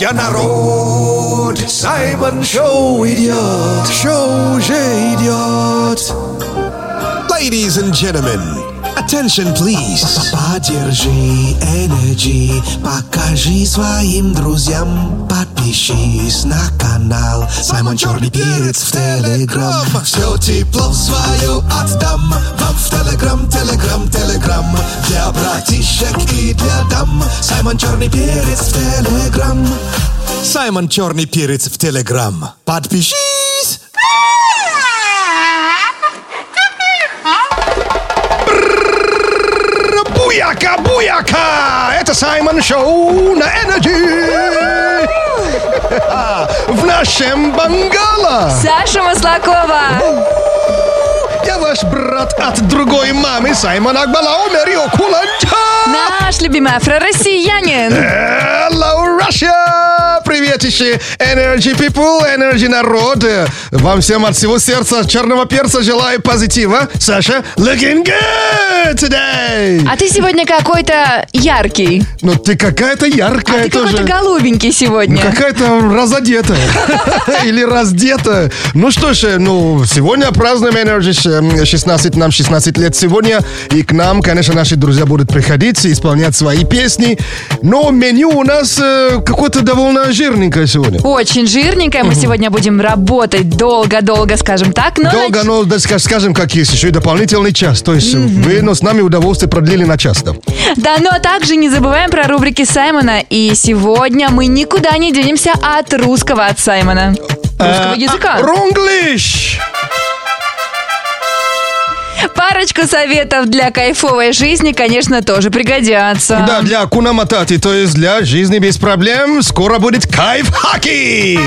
Собрался народ, Саймон Шоу идет, шоу уже идет. Ladies and gentlemen, attention please. Поддержи Energy, покажи своим друзьям, подпишись на канал Саймон Черный Перец в Телеграм. Все тепло свое отдам вам в Телеграм, Телеграм, Телеграм. Для братишек и для дам Саймон Черный Перец в Телеграм. Саймон Черный Перец в Телеграм. Подпишись! Буяка, буяка! Это Саймон Шоу на Energy! В нашем Бангала! Саша Маслакова. Я ваш брат от другой мамы Саймон Акбалау Мерио Куланча! Наш любимый афро-россиянин. Hello, Russia! Приветище Energy People, Energy народ! Вам всем от всего сердца черного перца желаю позитива. Саша, looking good today! А ты сегодня какой-то яркий. Ну ты какая-то яркая А ты какой-то голубенький сегодня. Какая-то разодетая. Или раздетая. Ну что ж, ну, сегодня празднуем Energy ш- 16, нам 16 лет сегодня. И к нам, конечно, наши друзья будут приходить и исполнять свои песни. Но меню у нас э, какое-то довольно жирненькое сегодня. Очень жирненькая. Мы сегодня будем работать долго-долго, скажем так. Но Долго, нач- но да, ска- скажем, как есть, еще и дополнительный час. То есть вы ну, с нами удовольствие продлили на час. Да? Да, но также не забываем про рубрики Саймона. И сегодня мы никуда не денемся от русского от Саймона. Русского языка. А, Ронглиш! Парочку советов для кайфовой жизни, конечно, тоже пригодятся. Да, для Акуна Матати, то есть для жизни без проблем, скоро будет кайф хаки.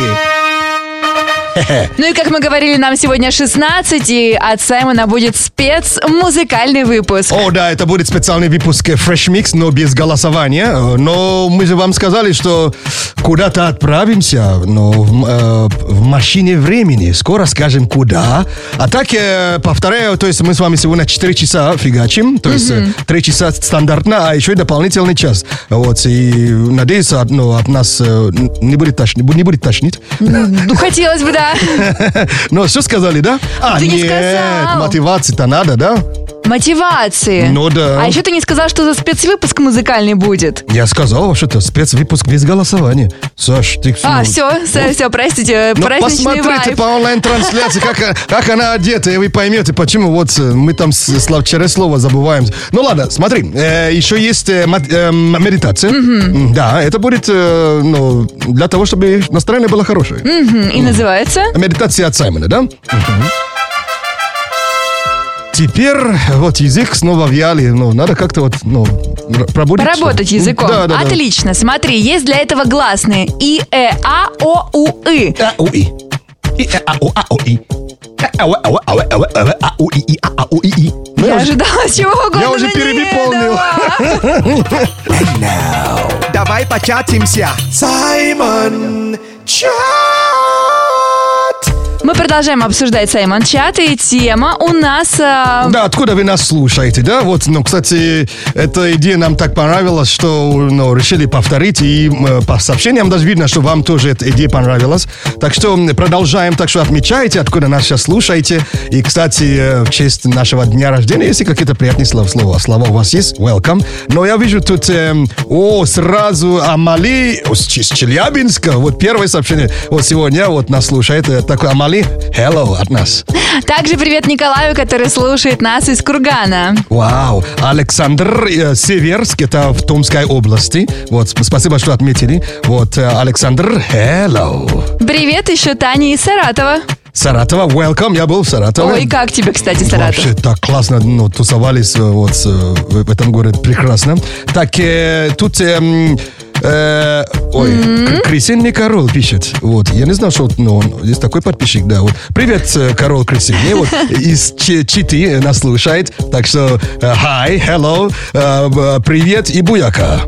Ну и как мы говорили, нам сегодня 16, и от Саймона будет спецмузыкальный выпуск. О, да, это будет специальный выпуск Fresh Mix, но без голосования. Но мы же вам сказали, что куда-то отправимся, но в, э, в машине времени. Скоро скажем, куда. А так, э, повторяю, то есть мы с вами сегодня 4 часа фигачим, то есть э, 3 часа стандартно, а еще и дополнительный час. Вот, и надеюсь, от, ну, от нас э, не будет, тошнить, не будет тошнить. Ну, хотелось бы, да. Но все сказали, да? А, Ты не нет, сказал. мотивации-то надо, да? Мотивации. Ну да. А еще ты не сказал, что за спецвыпуск музыкальный будет. Я сказал вообще-то спецвыпуск без голосования. Саш, ты А, ну, все, все, все, простите, Ну, праздничный посмотрите вайб. по онлайн-трансляции, как, как она одета, и вы поймете, почему вот э, мы там с- слов- через слово забываем. Ну ладно, смотри, э, еще есть э, э, медитация. М, Да, это будет э, ну, для того, чтобы настроение было хорошее. Мгм, И называется? Медитация от Саймона, да? Теперь вот язык снова в яле, ну, надо как-то вот, ну, пробудить. Поработать языком. Да, да, да. Отлично. Смотри, есть для этого гласные И, Э, А, О, У, И. А, у, и. И, э, а, о, а, о, и. Э, Я уже- ожидала чего угодно. Я уже но перевыполнил. Давай початимся. Саймон Чат. Мы продолжаем обсуждать Саймон Чат, и тема у нас... а, Да, откуда вы нас слушаете, да? Вот, ну, кстати, эта идея нам так понравилась, что, ну, решили повторить, и э, по сообщениям даже видно, что вам тоже эта идея понравилась. Так что продолжаем, так что отмечайте, откуда нас сейчас слушаете. И, кстати, э, в честь нашего дня рождения, если какие-то приятные слова, слова, слова у вас есть, welcome. Но я вижу тут, эм, о, сразу Амали с Челябинска, вот первое сообщение, вот сегодня вот нас слушает, э, такой Амали, hello от нас. Также привет Николаю, который слушает нас из Кургана. Вау, Александр э, Северск, это в Томской области. Вот, сп- спасибо, что отметили. Вот, э, Александр, hello. Привет еще Таня из Саратова. Саратова, welcome, я был в Саратове. Ой, как тебе, кстати, Саратов? Вообще так классно ну, тусовались э, вот э, в этом городе, прекрасно. Так, э, тут... эм, э, ой, Крисин не Карол пишет. Вот, я не знал, что ну, он- есть такой подписчик, да. Вот. Привет, э, Карол Крисин. И вот из Чи- Читы нас слушает. Так что, э, hi, hello, привет и буяка.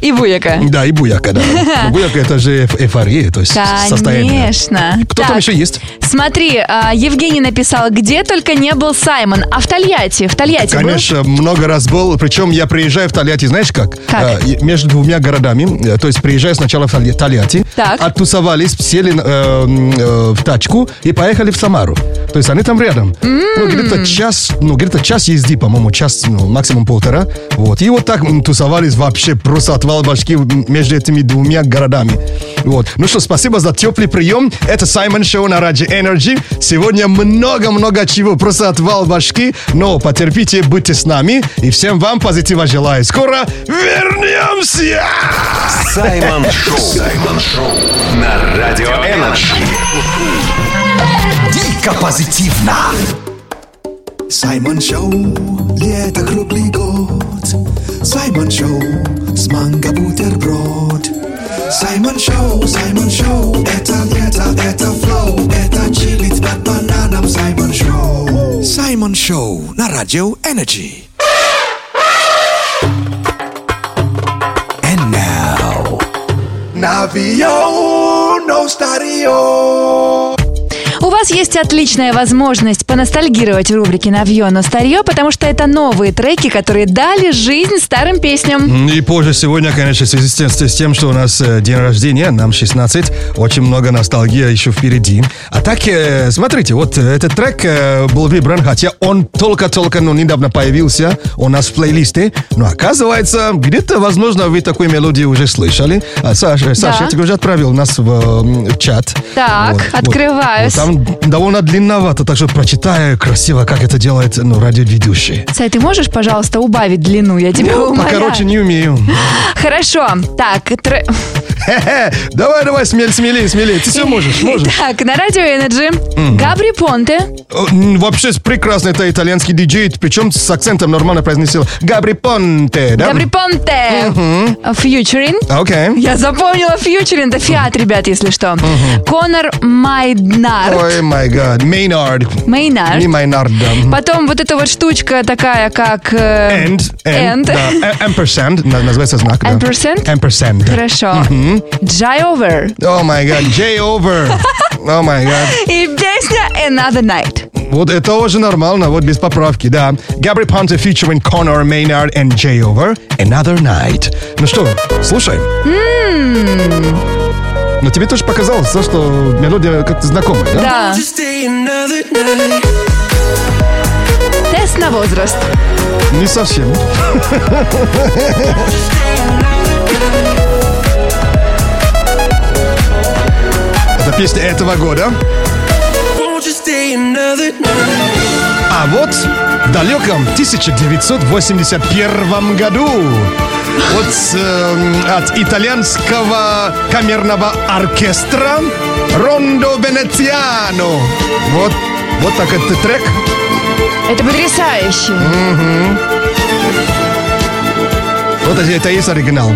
И буяка. Да, и буяка, да. Но буяка это же эйфория, то есть состояние. Конечно. Кто там еще есть? Смотри, а, Евгений написал, где только не был Саймон. А в Тольятти? В Тольятти был? Конечно, много раз был. Причем я приезжаю в Тольятти, знаешь как? Как? А, между двумя городами. э, То есть приезжаю сначала в Толь- Тольятти, Так. оттусовались, сели э, м, э, в тачку и поехали в Самару. То есть они там рядом. Ну, где-то час, ну, где-то час езды, по-моему, час, ну, максимум полтора. Вот. И вот так тусовались вообще просто отвал башки между этими двумя городами. Вот. Ну что, спасибо за теплый прием. Это Саймон Шоу на Радио Energy. Сегодня много-много чего, просто отвал башки. Но потерпите, будьте с нами. И всем вам позитива желаю. Скоро вернемся! Саймон Шоу. Саймон Шоу. На Радио Энерджи. Дико позитивно. Саймон Шоу, лето круглый год. Саймон Шоу, с манго бутерброд. Саймон Шоу, Саймон Шоу, это лето, это flow, это чилит под бананом Саймон Шоу. Саймон Шоу на Радио Energy. And now, Navio no Stadio. У вас есть отличная возможность поностальгировать в рубрике «Навье, но старье», потому что это новые треки, которые дали жизнь старым песням. И позже сегодня, конечно, в связи с тем, что у нас э, день рождения, нам 16, очень много ностальгии еще впереди. А так, э, смотрите, вот э, этот трек был выбран, хотя он только-только, ну, недавно появился у нас в плейлисте, но оказывается, где-то, возможно, вы такую мелодию уже слышали. А, Саша, Саша, я тебе уже отправил нас в, в чат. Так, открываюсь. Вот там довольно длинновато, так что прочитаю красиво, как это делает ну, радиоведущий. Сай, ты можешь, пожалуйста, убавить длину? Я тебя умоляю. Покороче не умею. Хорошо. Так, тр-. Давай, давай, смель, смелее, смелее. Ты все можешь, можешь. Так, на радио Energy Габри Понте. Вообще прекрасно, это итальянский диджей, причем с акцентом нормально произнесил. Габри Понте, да? Габри Понте. Фьючерин. Окей. Я запомнила фьючерин. Это фиат, ребят, если что. Конор Майднар. Ой, май гад. Мейнард. Мейнард. Не Майнард, да. Потом вот эта вот штучка такая, как... э, End, end, End. да. Э, Ampersand, на- называется знак, да. Ampersand? Ampersand. Хорошо. Джай Over. О май гад, J over. О май гад. И песня Another Night. Вот это уже нормально, вот без поправки, да. Габри Понте featuring Connor Maynard and J over. Another Night. Ну что, слушай. Но тебе тоже показалось, да, что мелодия как-то знакомая, да? Да. Тест на возраст. Не совсем. Это песня этого года. А вот в далеком 1981 году вот эм, от итальянского камерного оркестра Рондо Венециано. Вот, вот так этот трек. Это потрясающе. Вот это, это есть оригинал.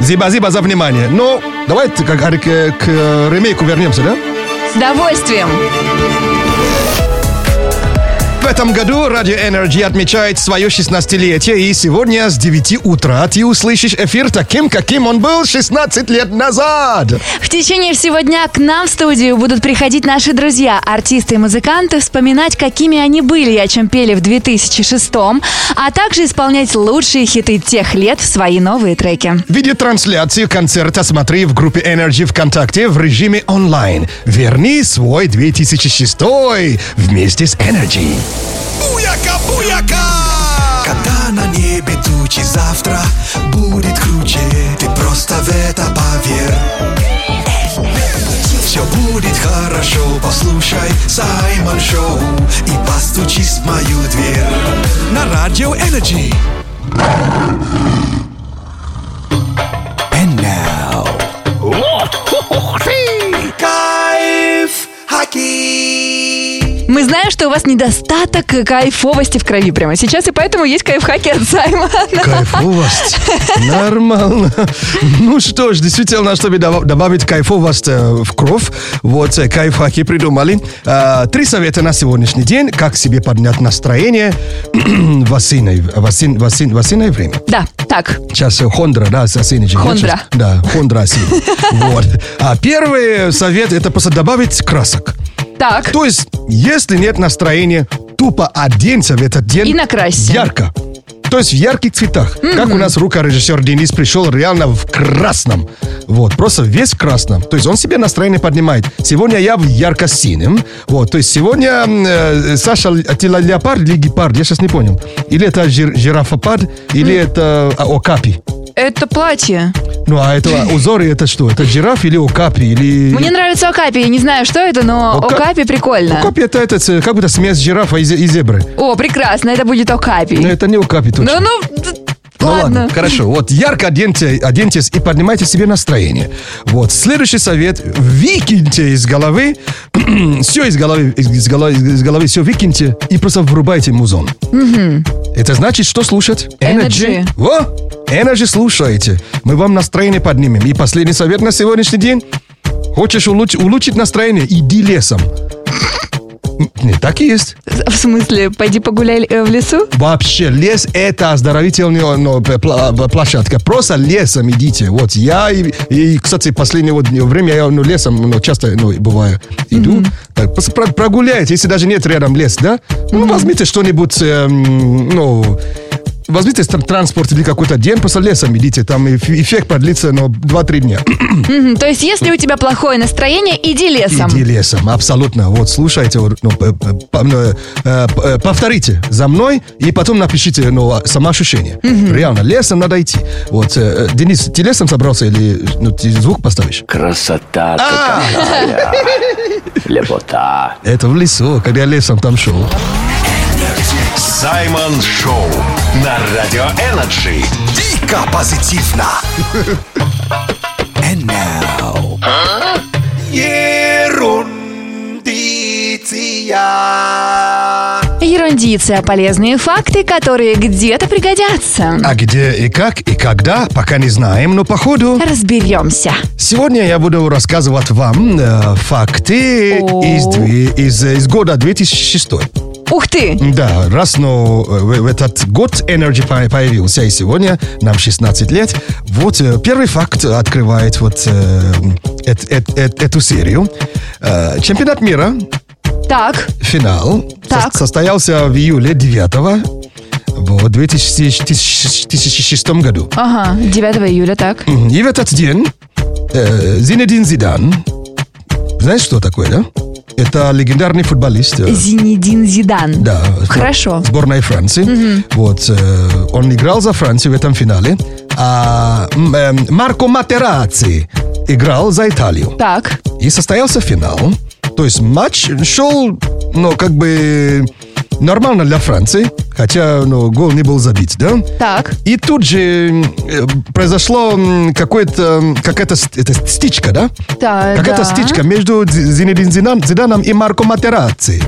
Зиба-зиба за внимание. Ну, давайте как, к, к ремейку вернемся, да? С удовольствием. В этом году Радио Energy отмечает свое 16-летие, и сегодня с 9 утра ты услышишь эфир таким, каким он был 16 лет назад. В течение всего дня к нам в студию будут приходить наши друзья, артисты и музыканты, вспоминать, какими они были и о чем пели в 2006 а также исполнять лучшие хиты тех лет в свои новые треки. Видеотрансляцию концерта смотри в группе Energy ВКонтакте в режиме онлайн. Верни свой 2006 вместе с Energy. Буяка, буяка! Когда на небе тучи завтра будет круче. Ты просто в это поверь. Все будет хорошо, послушай Саймон Шоу И постучись в мою дверь. На Радио Energy. And now. Кайф Хаки Мы знаем, что у вас недостаток кайфовости в крови прямо сейчас, и поэтому есть кайфхаки от Саймона. Кайфовость. Нормально. Ну что ж, действительно, чтобы доб- добавить кайфовость э, в кровь, вот э, кайфхаки придумали. А, Три совета на сегодняшний день, как себе поднять настроение в осеннее, в осен- в осен- в осеннее время. Да, так. Сейчас э, Хондра, да, же. Хондра. Да, Хондра осенний. Вот. А первый совет это просто добавить красок. Так. То есть, если нет настроения, тупо оденься в этот день И накрасься. ярко. То есть в ярких цветах. Как у нас рукорежиссер Денис пришел реально в красном. Вот, просто весь в красном. То есть он себе настроение поднимает. Сегодня я в ярко-синем. Вот, то есть сегодня э, Саша, ты леопард или гепард? Я сейчас не понял. Или это жир- жирафопад, или это а, окапи. Это платье. Ну, а это узоры это что? Это жираф или окапи? Или... Мне нравится Окапи, я не знаю, что это, но Ока- Окапи прикольно. Окапи это, это э, как будто смесь жирафа и, и зебры. О, прекрасно, это будет Окапи. Но это не окапи точно. Ну, ну, Ну ладно. хорошо. Вот ярко оденьте, оденьтесь и поднимайте себе настроение. Вот. Следующий совет. Выкиньте из головы, все из головы, из головы, из головы все выкиньте и просто врубайте музон. Это значит, что слушать? Energy. Во! Energy слушайте. Мы вам настроение поднимем. И последний совет на сегодняшний день. Хочешь улуч- улучшить настроение? Иди лесом. Так и есть. В смысле, пойди погуляй э, в лесу? Вообще, лес это оздоровительная ну, п- пла- площадка. Просто лесом идите. Вот я и, и, кстати, последнее вот время я ну, лесом ну, часто ну, бываю. Иду. Так, просто про- прогуляйте, если даже нет рядом лес, да? Ну, возьмите что-нибудь, эм, ну, возьмите тр- транспорт или какой-то день, просто лесом идите. Там эф- эффект продлится, ну, 2-3 дня. То есть, если у тебя плохое настроение, иди лесом. Иди лесом, абсолютно. Вот, слушайте, ну, ну, э, э, э, повторите за мной и потом напишите ну, а, самоощущение. Реально, лесом надо идти. Вот, Денис, ты лесом собрался или ну, ты звук поставишь? Красота какая! Лепота! Это в лесу, когда я лесом там шел. Саймон Шоу на Радио Energy. Дико позитивно. And now. Ерундиция. Ерундиция, полезные факты, которые где-то пригодятся. А где и как и когда, пока не знаем, но походу... Разберемся. Сегодня я буду рассказывать вам э, факты О. из, из, из года 2006. Ух ты! Да, раз но э, в, в этот год Energy по- появился, и сегодня нам 16 лет. Вот э, первый факт открывает вот э, эт- эт- эт- эту серию. Э, чемпионат мира, Так, финал, Так. со- состоялся в июле 9 в 2006 году. ага, 9 июля, так. И в этот день э, Зинедин Зидан, знаешь, что такое, да? Это легендарный футболист. э, Зинедин Зидан. Да. Хорошо. Сборной Франции. Вот, э, он играл за Францию в этом финале. А э, Марко Матераци играл за Италию. Так, И состоялся финал. То есть матч шел, ну, как бы нормально для Франции. Хотя, ну, гол не был забит, да? так. И тут же э, произошло какое-то, какая-то это стичка, да? Так, Какая-то да. стичка между Зи- Зинедин Зидан, Зиданом и Марко Матераци.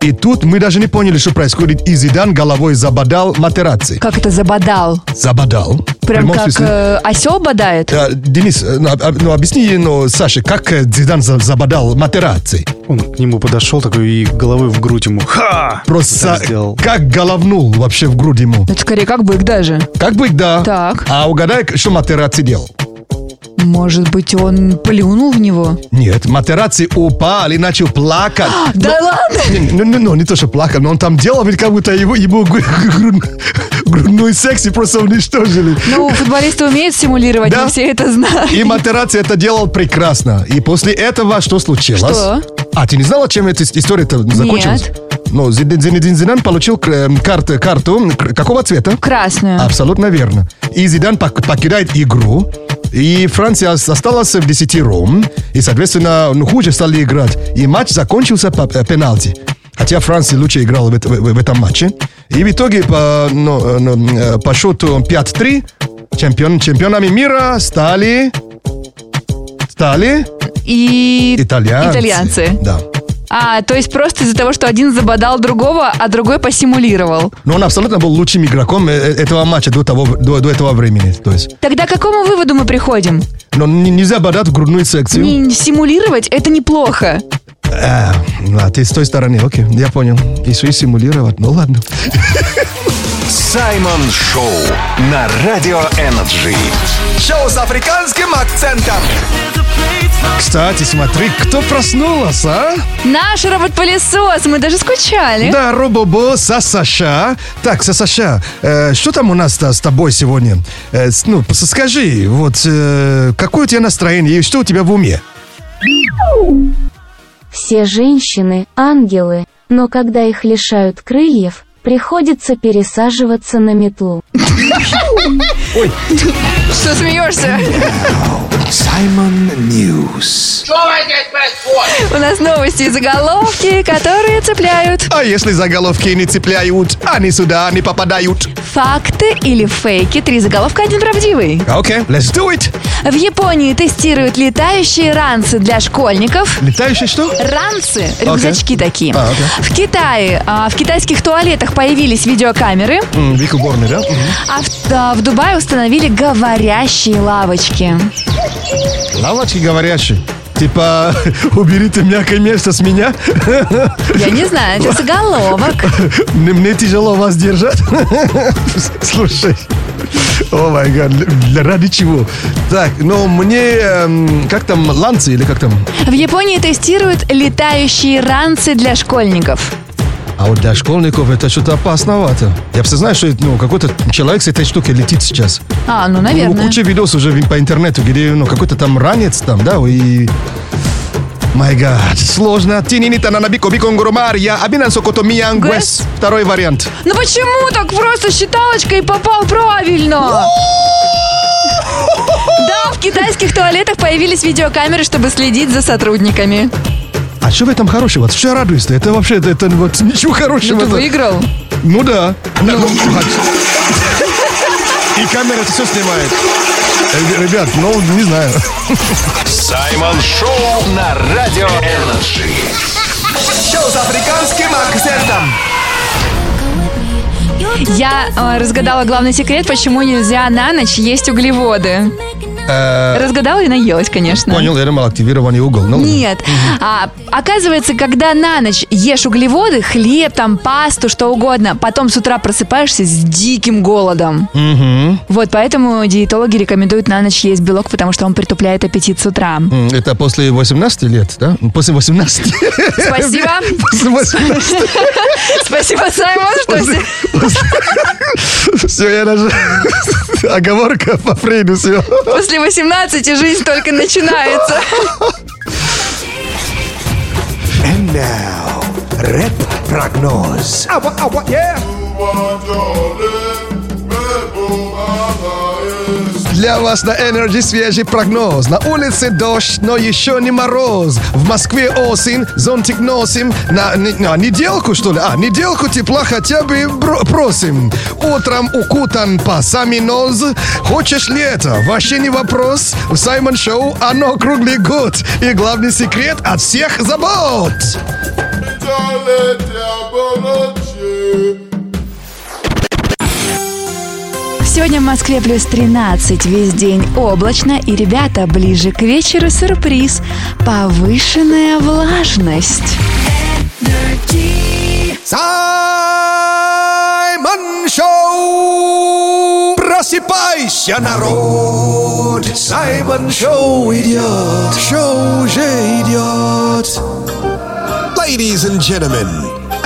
И тут мы даже не поняли, что происходит. И Зидан головой забодал Матераци. Как это забодал? Забодал. Прям как смысле. э, осел бодает? Э, Денис, ну, об- ну, объясни, ну, Саше, как э, Зидан за- забодал Матераци? Он к нему подошел такой и головой в грудь ему. Ха! Просто Так сделал. как головнул вообще в грудь ему. Это скорее как бык даже. Как быть, да. Так. А угадай, что Матераци делал? Может быть, он плюнул в него? Нет, Матераци упал и начал плакать. Да ладно? Не, Ну, ну, ну, не то, что плакал, но он там делал, ведь как будто его, его гру- гру- грудной секс и просто уничтожили. Ну, футболисты умеют симулировать, Да. мы все это знаем. И Матераци это делал прекрасно. И после этого что случилось? Что? А, ты не знала, чем эта история-то закончилась? Ну, Зин- Зинедин Зидан получил э, карту, карту к- какого цвета? Красную. Абсолютно верно. И Зидан пок- покидает игру. И Франция осталась в десятером. И, соответственно, ну, хуже стали играть. И матч закончился по э, пенальти. Хотя Франция лучше играла в, в- в этом матче. И в итоге по, ну, э, ну, э, по счету 5-3 чемпион, чемпионами мира стали... Стали И итальянцы. итальянцы. Да. А, то есть просто из-за того, что один забодал другого, а другой посимулировал. Но он абсолютно был лучшим игроком э, э, этого матча до, того, до, до этого времени. То есть, Тогда к какому выводу мы приходим? но н- нельзя бодать в грудную секцию. Не симулировать это неплохо. А, а, ты с той стороны, окей, я понял. Еще и симулировать, ну ладно. Саймон Шоу на Радио Energy. Шоу с африканским акцентом. Кстати, смотри, кто проснулся, а? Наш робот-пылесос, мы даже скучали. Да, Робобо, Сасаша. Так, Сасаша, э, что там у нас с тобой сегодня? Э, ну, скажи, вот, э, какое у тебя настроение и что у тебя в уме? Все женщины – ангелы, но когда их лишают крыльев, приходится пересаживаться на метлу. Что смеешься? Саймон News. У нас новости и заголовки, которые цепляют. А если заголовки не цепляют, они сюда не попадают. Факты или фейки. Три заголовка, один правдивый. Окей, let's do it. В Японии тестируют летающие ранцы для школьников. Летающий что? Ранцы, рюкзачки такие. А, окей. В Китае, а, в китайских туалетах появились видеокамеры, М, Вик уборный, да? Мгм. а в, да, в Дубае установили говорящие лавочки. Лавочки говорящие. Типа, уберите мягкое место с меня. Я не знаю, это заголовок. Мне мне тяжело вас держать. Слушай. О май гад, ради чего? Так, ну мне, эм, как там, ланцы или как там? В Японии тестируют летающие ранцы для школьников. А вот для школьников это что-то опасновато. Я все знаю, что ну, какой-то человек с этой штукой летит сейчас. А, ну, Ну, наверное. куча видосов уже по интернету, где ну, какой-то там ранец там, да, и... Май гад, сложно. Тининита на набико биконгурумария, абинан сокото миянгвес. Гэс. Второй вариант. Ну почему так просто считалочкой попал правильно? Да, в китайских туалетах появились видеокамеры, чтобы следить за сотрудниками. А что в этом хорошего? Что радуешься? Это вообще, это, это вот ничего хорошего. Ну, ты выиграл. Ну да. Ну, И камера это все снимает. Э, Ребят, ну, не знаю. Саймон Шоу на Радио Energy. Шоу с африканским акцентом. Я э, разгадала главный секрет, почему нельзя на ночь есть углеводы. Разгадала и наелась, конечно. Э, Понял, я думал, активированный угол. Ну, Нет. А, оказывается, когда на ночь ешь углеводы, хлеб, там, пасту, что угодно, потом с утра просыпаешься с диким голодом. Вот поэтому диетологи рекомендуют на ночь есть белок, потому что он притупляет аппетит с утра. Это после 18 лет, да? После 18. Спасибо. После 18. Спасибо, Саймон, что все- Все, я даже... Оговорка по Фрейду, все. после 18 жизнь только начинается. And now, рэп прогноз. Ава, ава, yeah. Для вас на Energy свежий прогноз. На улице дождь, но еще не мороз. В Москве осень, зонтик носим. На, на неделку, что ли? А, неделку тепла хотя бы просим. Утром укутан по сами нос. Хочешь лето? Вообще не вопрос. В Саймон Шоу оно круглый год. И главный секрет от всех забот. Сегодня в Москве плюс 13, весь день облачно. И, ребята, ближе к вечеру сюрприз. Повышенная влажность. Саймон Шоу! Просыпайся, народ! Саймон Шоу идет! Шоу уже идет! Ladies and gentlemen,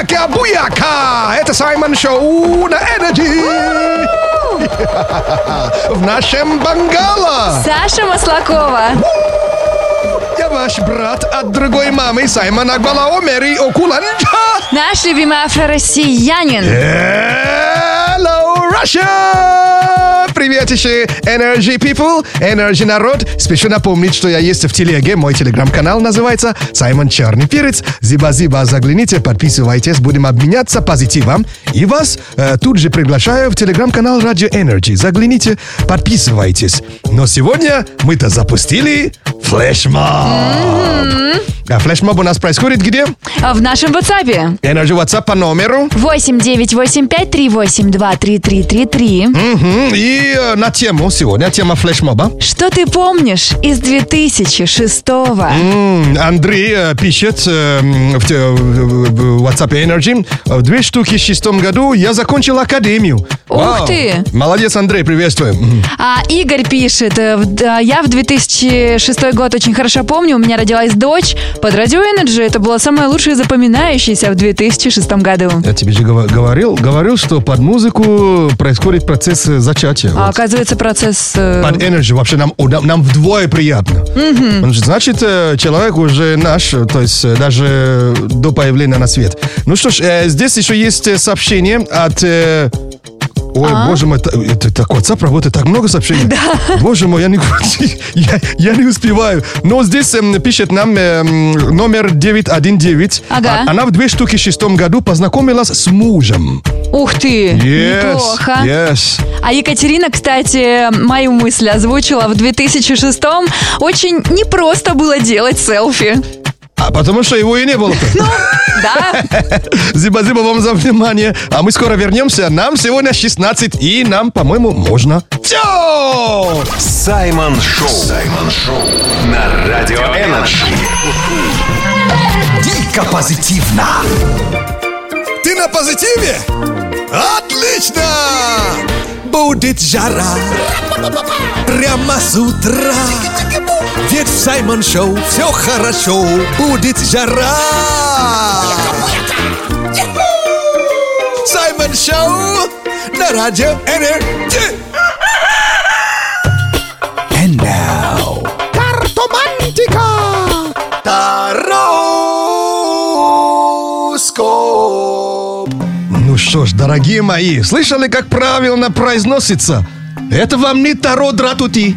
Буяка, буяка! Это Саймон Шоу на Energy. В нашем Бангала. Саша Маслакова. Я ваш брат от другой мамы Саймон Акбалао Мэри Окуланджа. Наш любимый афро-россиянин. Hello, Russia! Привет еще Energy People, Energy народ. Спешу напомнить, что я есть в телеге. Мой телеграм-канал называется Саймон Черный Перец. Зиба-зиба, загляните, подписывайтесь, будем обменяться позитивом. И вас э, тут же приглашаю в телеграм-канал Radio Energy. Загляните, подписывайтесь. Но сегодня мы-то запустили флешмоб. А флешмоб у нас происходит где? В нашем WhatsApp. Energy WhatsApp по номеру. 8985-382-3333. Мгм. И э, на тему сегодня, тема флешмоба. Что ты помнишь из 2006-го? М, Андрей э, пишет э, в, те- в- WhatsApp Energy. В две штуки в шестом году я закончил академию. Ух Вау. ты! Молодец, Андрей, приветствую. Мгм. А Игорь пишет, э, в- да, я в 2006 год очень хорошо помню, у меня родилась дочь под радио Energy. Это было самое лучшее запоминающееся в 2006 году. Я тебе же говорил, говорил, что под музыку происходит процесс э, зачатия. А Вот. оказывается, процесс... э, Под Energy вообще нам, нам, нам вдвое приятно. Что, Значит, э, человек уже наш, то есть даже до появления на свет. Ну что ж, здесь еще есть сообщение от... э, Ой, боже мой, та- это так WhatsApp работает, так много сообщений. Боже мой, я не, я, я не успеваю. Но здесь эм, пишет нам эм, номер 919. Ага. А- Она в две штуки в шестом году познакомилась с мужем. Ух ты, Yes, неплохо. yes. А Екатерина, кстати, мою мысль озвучила в 2006-м. Очень непросто было делать селфи. А потому что его и не было. Да? Спасибо вам за внимание. А мы скоро вернемся. Нам сегодня 16, и нам, по-моему, можно. Все! Саймон Шоу. Саймон Шоу. На Радио Energy. Дико позитивно. Ты на позитиве? Отлично! Будет жара. Прямо с утра. Ведь в Саймон Шоу все хорошо Будет жара. Саймон Шоу на радио Energy дорогие мои, слышали, как правильно произносится? Это вам не Таро Дратути.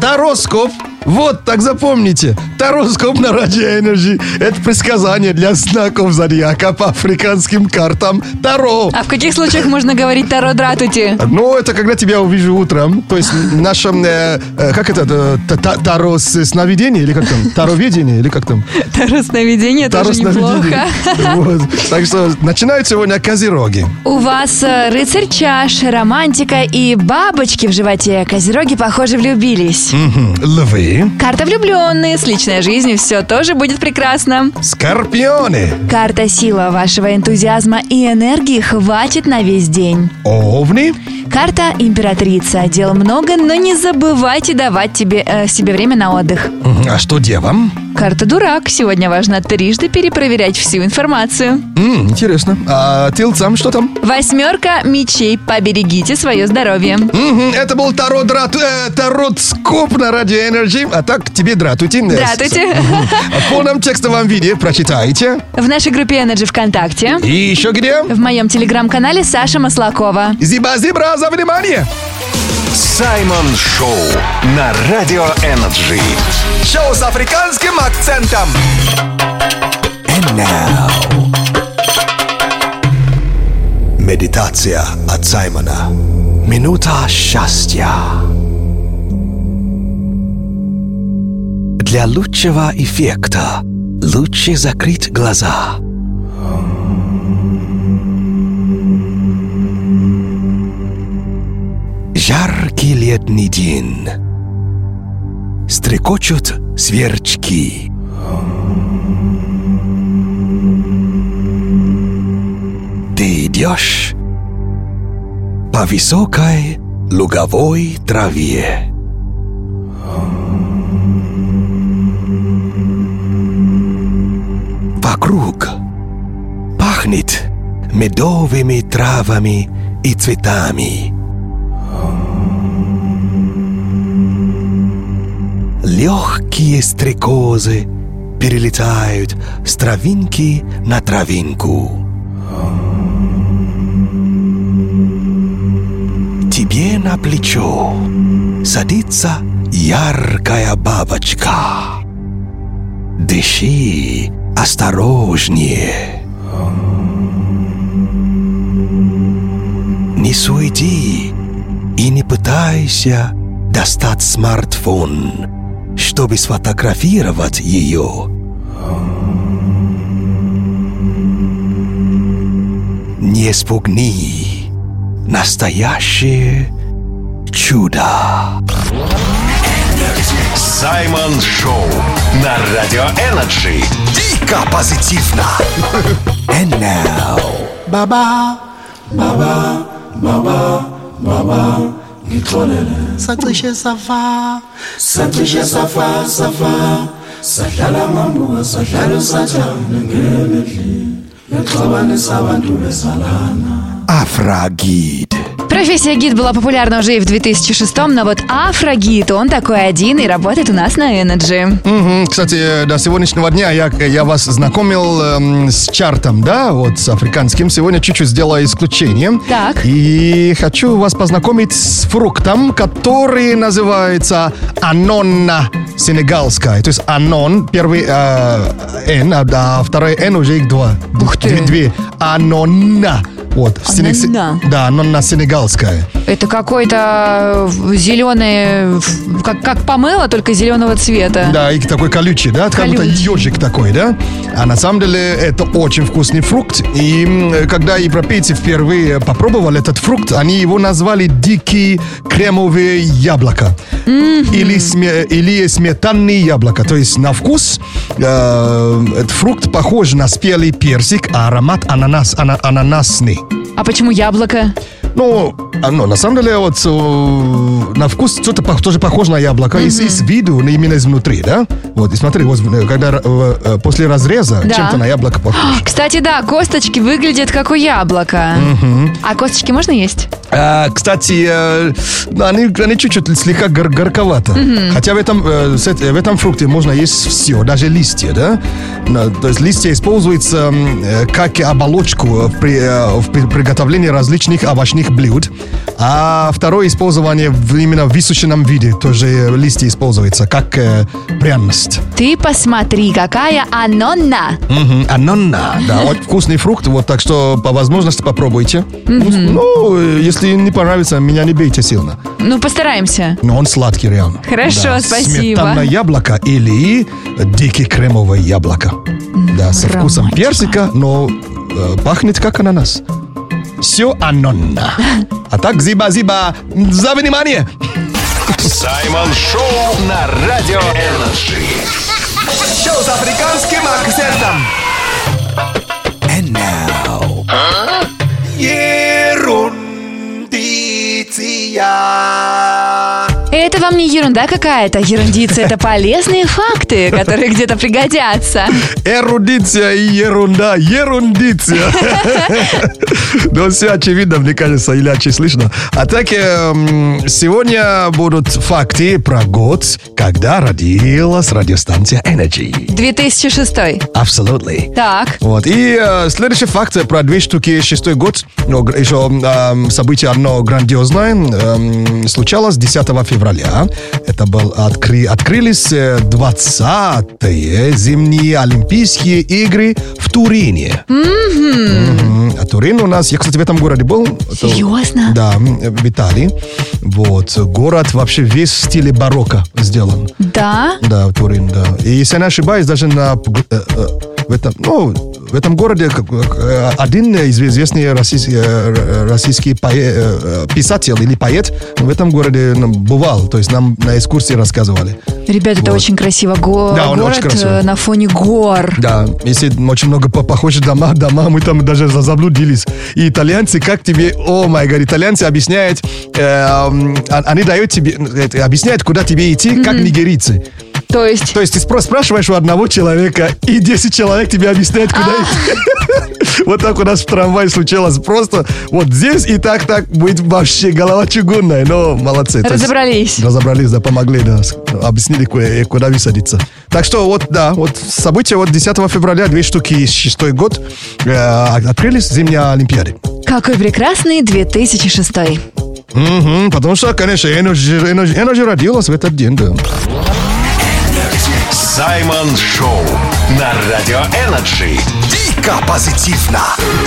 Тароскоп. Вот, так запомните. Тароскоп на Радио Energy. Это предсказание для знаков зодиака по африканским картам Таро. А в каких случаях можно говорить Таро Дратути? Ну, это когда тебя увижу утром. То есть в нашем, э, э, как это, э, та- та- таро с- сновидение или как там? Тароведение или как там? Таро сновидение тоже Таро неплохо. Вот. Так что начинают сегодня козероги. У вас э, рыцарь чаш, романтика и бабочки в животе. Козероги, похоже, влюбились. Мгм. Львы, Карта влюбленные, с личной жизнью все тоже будет прекрасно. скорпионы, Карта сила вашего энтузиазма и энергии хватит на весь день. овни, Карта императрица. Дел много, но не забывайте давать тебе, э, себе время на отдых. А что девам? Карта дурак. Сегодня важно трижды перепроверять всю информацию. М, интересно. А тельцам что там? Восьмерка мечей. Поберегите свое здоровье. Мгм, Это был Таро Драт, э, Тароскоп на Радио Energy. А так тебе дратуйте. Здравствуйте. В полном текстовом виде прочитайте. В нашей группе Energy ВКонтакте. И еще где? В моем телеграм-канале Саша Маслакова. Зиба-зибра за внимание! Саймон Шоу на Радио Energy. Шоу с африканским акцентом And now Медитация от Саймона Минута счастья Для лучшего эффекта лучше закрыть глаза. Жаркий летний день. Стрекочут сверчки. Ты идешь по высокой луговой траве. Вокруг пахнет медовыми травами и цветами. Легкие стрекозы перелетают с травинки на травинку. Тебе на плечо садится яркая бабочка. Дыши осторожнее. Не суети и не пытайся достать смартфон, чтобы сфотографировать ее. Не спугни настоящее чудо. Саймон Шоу на Радио Энерджи. Дико позитивно. And now. Baba, baba, baba, baba, sa cishe safa sacishe safa safa sadlala amambuka sadlala usathane ngemedlini yaxabanisa abantu besalana afragid Профессия гид была популярна уже и в 2006 но вот афрогид, он такой один и работает у нас на Energy. Мгм. Кстати, до сегодняшнего дня я, я вас знакомил эм, с чартом, да, вот с африканским. Сегодня чуть-чуть сделаю исключение. Так. И хочу вас познакомить с фруктом, который называется анонна сенегалская. То есть анон, первый э, Н, а да, второй Н уже их два. Ух ты. Две, две. Анонна. Вот. в Сенег- Анонна. Да, анонна сенегалская. Это какой-то зеленый, как, как помело, только зеленого цвета. Да, и такой колючий, да? Как будто ежик такой, да? А на самом деле это очень вкусный фрукт. И когда европейцы впервые попробовали этот фрукт, они его назвали дикий кремовое яблоко. Или, сме- или сметанное яблоко. То есть на вкус э, этот фрукт похож на спелый персик, а аромат ананас, ана- ананасный. А почему яблоко? Ну, а, ну, на самом деле, вот э, на вкус что-то тоже похоже на яблоко. И с- И, с виду, но именно изнутри, да? Вот, и смотри, вот, когда э, э, после разреза Да. чем-то на яблоко похож. Кстати, да, косточки выглядят как у яблока. А косточки можно есть? А, кстати, да, они, они чуть-чуть слегка гор- горьковато. Хотя в этом, в этом фрукте можно есть все, даже листья, да? То есть листья используются как оболочку при, в при- приготовлении различных овощных блюд. А второе использование в- именно в высушенном виде тоже э, листья используются как э, пряность. Ты посмотри, какая анонна. Мгм, Ананна, да, очень вкусный фрукт, вот так что по возможности попробуйте. Ну, э, если не понравится, меня не бейте сильно. Ну, постараемся. Но он сладкий, реально. Хорошо, спасибо. Сметанное яблоко или дикий кремовое яблоко. Да, со вкусом персика, но э, пахнет как ананас. Все анонна. А так, зиба-зиба, за внимание! Саймон Шоу на Радио Energy. Шоу с африканским акцентом. And now. Ерундиция. Это вам не ерунда какая-то. Ерундиция – это полезные факты, которые где-то пригодятся. Эрудиция и ерунда, ерундиция. Ну, все очевидно, мне кажется, или очень слышно. А так, эм, сегодня будут факты про год, когда родилась радиостанция Energy. 2006. Absolutely. Так. Вот. И э, следующий факт про две штуки. Шестой год. Еще эм, событие одно грандиозное. эм, случалось 10 февраля. Это был откры, открылись э, 20-е зимние Олимпийские игры в Турине. Мгм. А Турин у нас, я, кстати, в этом городе был. Серьезно? Да, в Италии. Вот. Город вообще весь в стиле барокко сделан. Да? Да, Турин, да. И если я не ошибаюсь, даже на э, э, в этом, ну, в этом городе э, один из известный российский, э, российский пое- э, писатель или поэт в этом городе бывал. То есть нам на экскурсии рассказывали. Ребята, это Вот. очень красиво. Го- Да, он город очень красивый. э, на фоне гор. Да, если очень много по- похожих дома, дома, мы там даже за- заблудились. И итальянцы, как тебе, о май гад, итальянцы объясняют, э, а- они дают тебе, объясняют, куда тебе идти, как нигерийцы. То есть... То есть ты спро- спрашиваешь у одного человека, и 10 человек тебе объясняют, куда идти. Вот так у нас в трамвае случилось. Просто вот здесь и так, так будет вообще голова чугунная. Но молодцы. Разобрались. Разобрались, да, помогли, да. Объяснили, ку- куда высадиться. Так что вот, да, вот события вот 10 февраля, две штуки, шестой год, э, открылись зимние Олимпиады. Какой прекрасный 2006. Мгм, потому что, конечно, Energy, Energy, Energy родилась в этот день, да. Саймон Шоу на Радио Energy. Дико позитивно.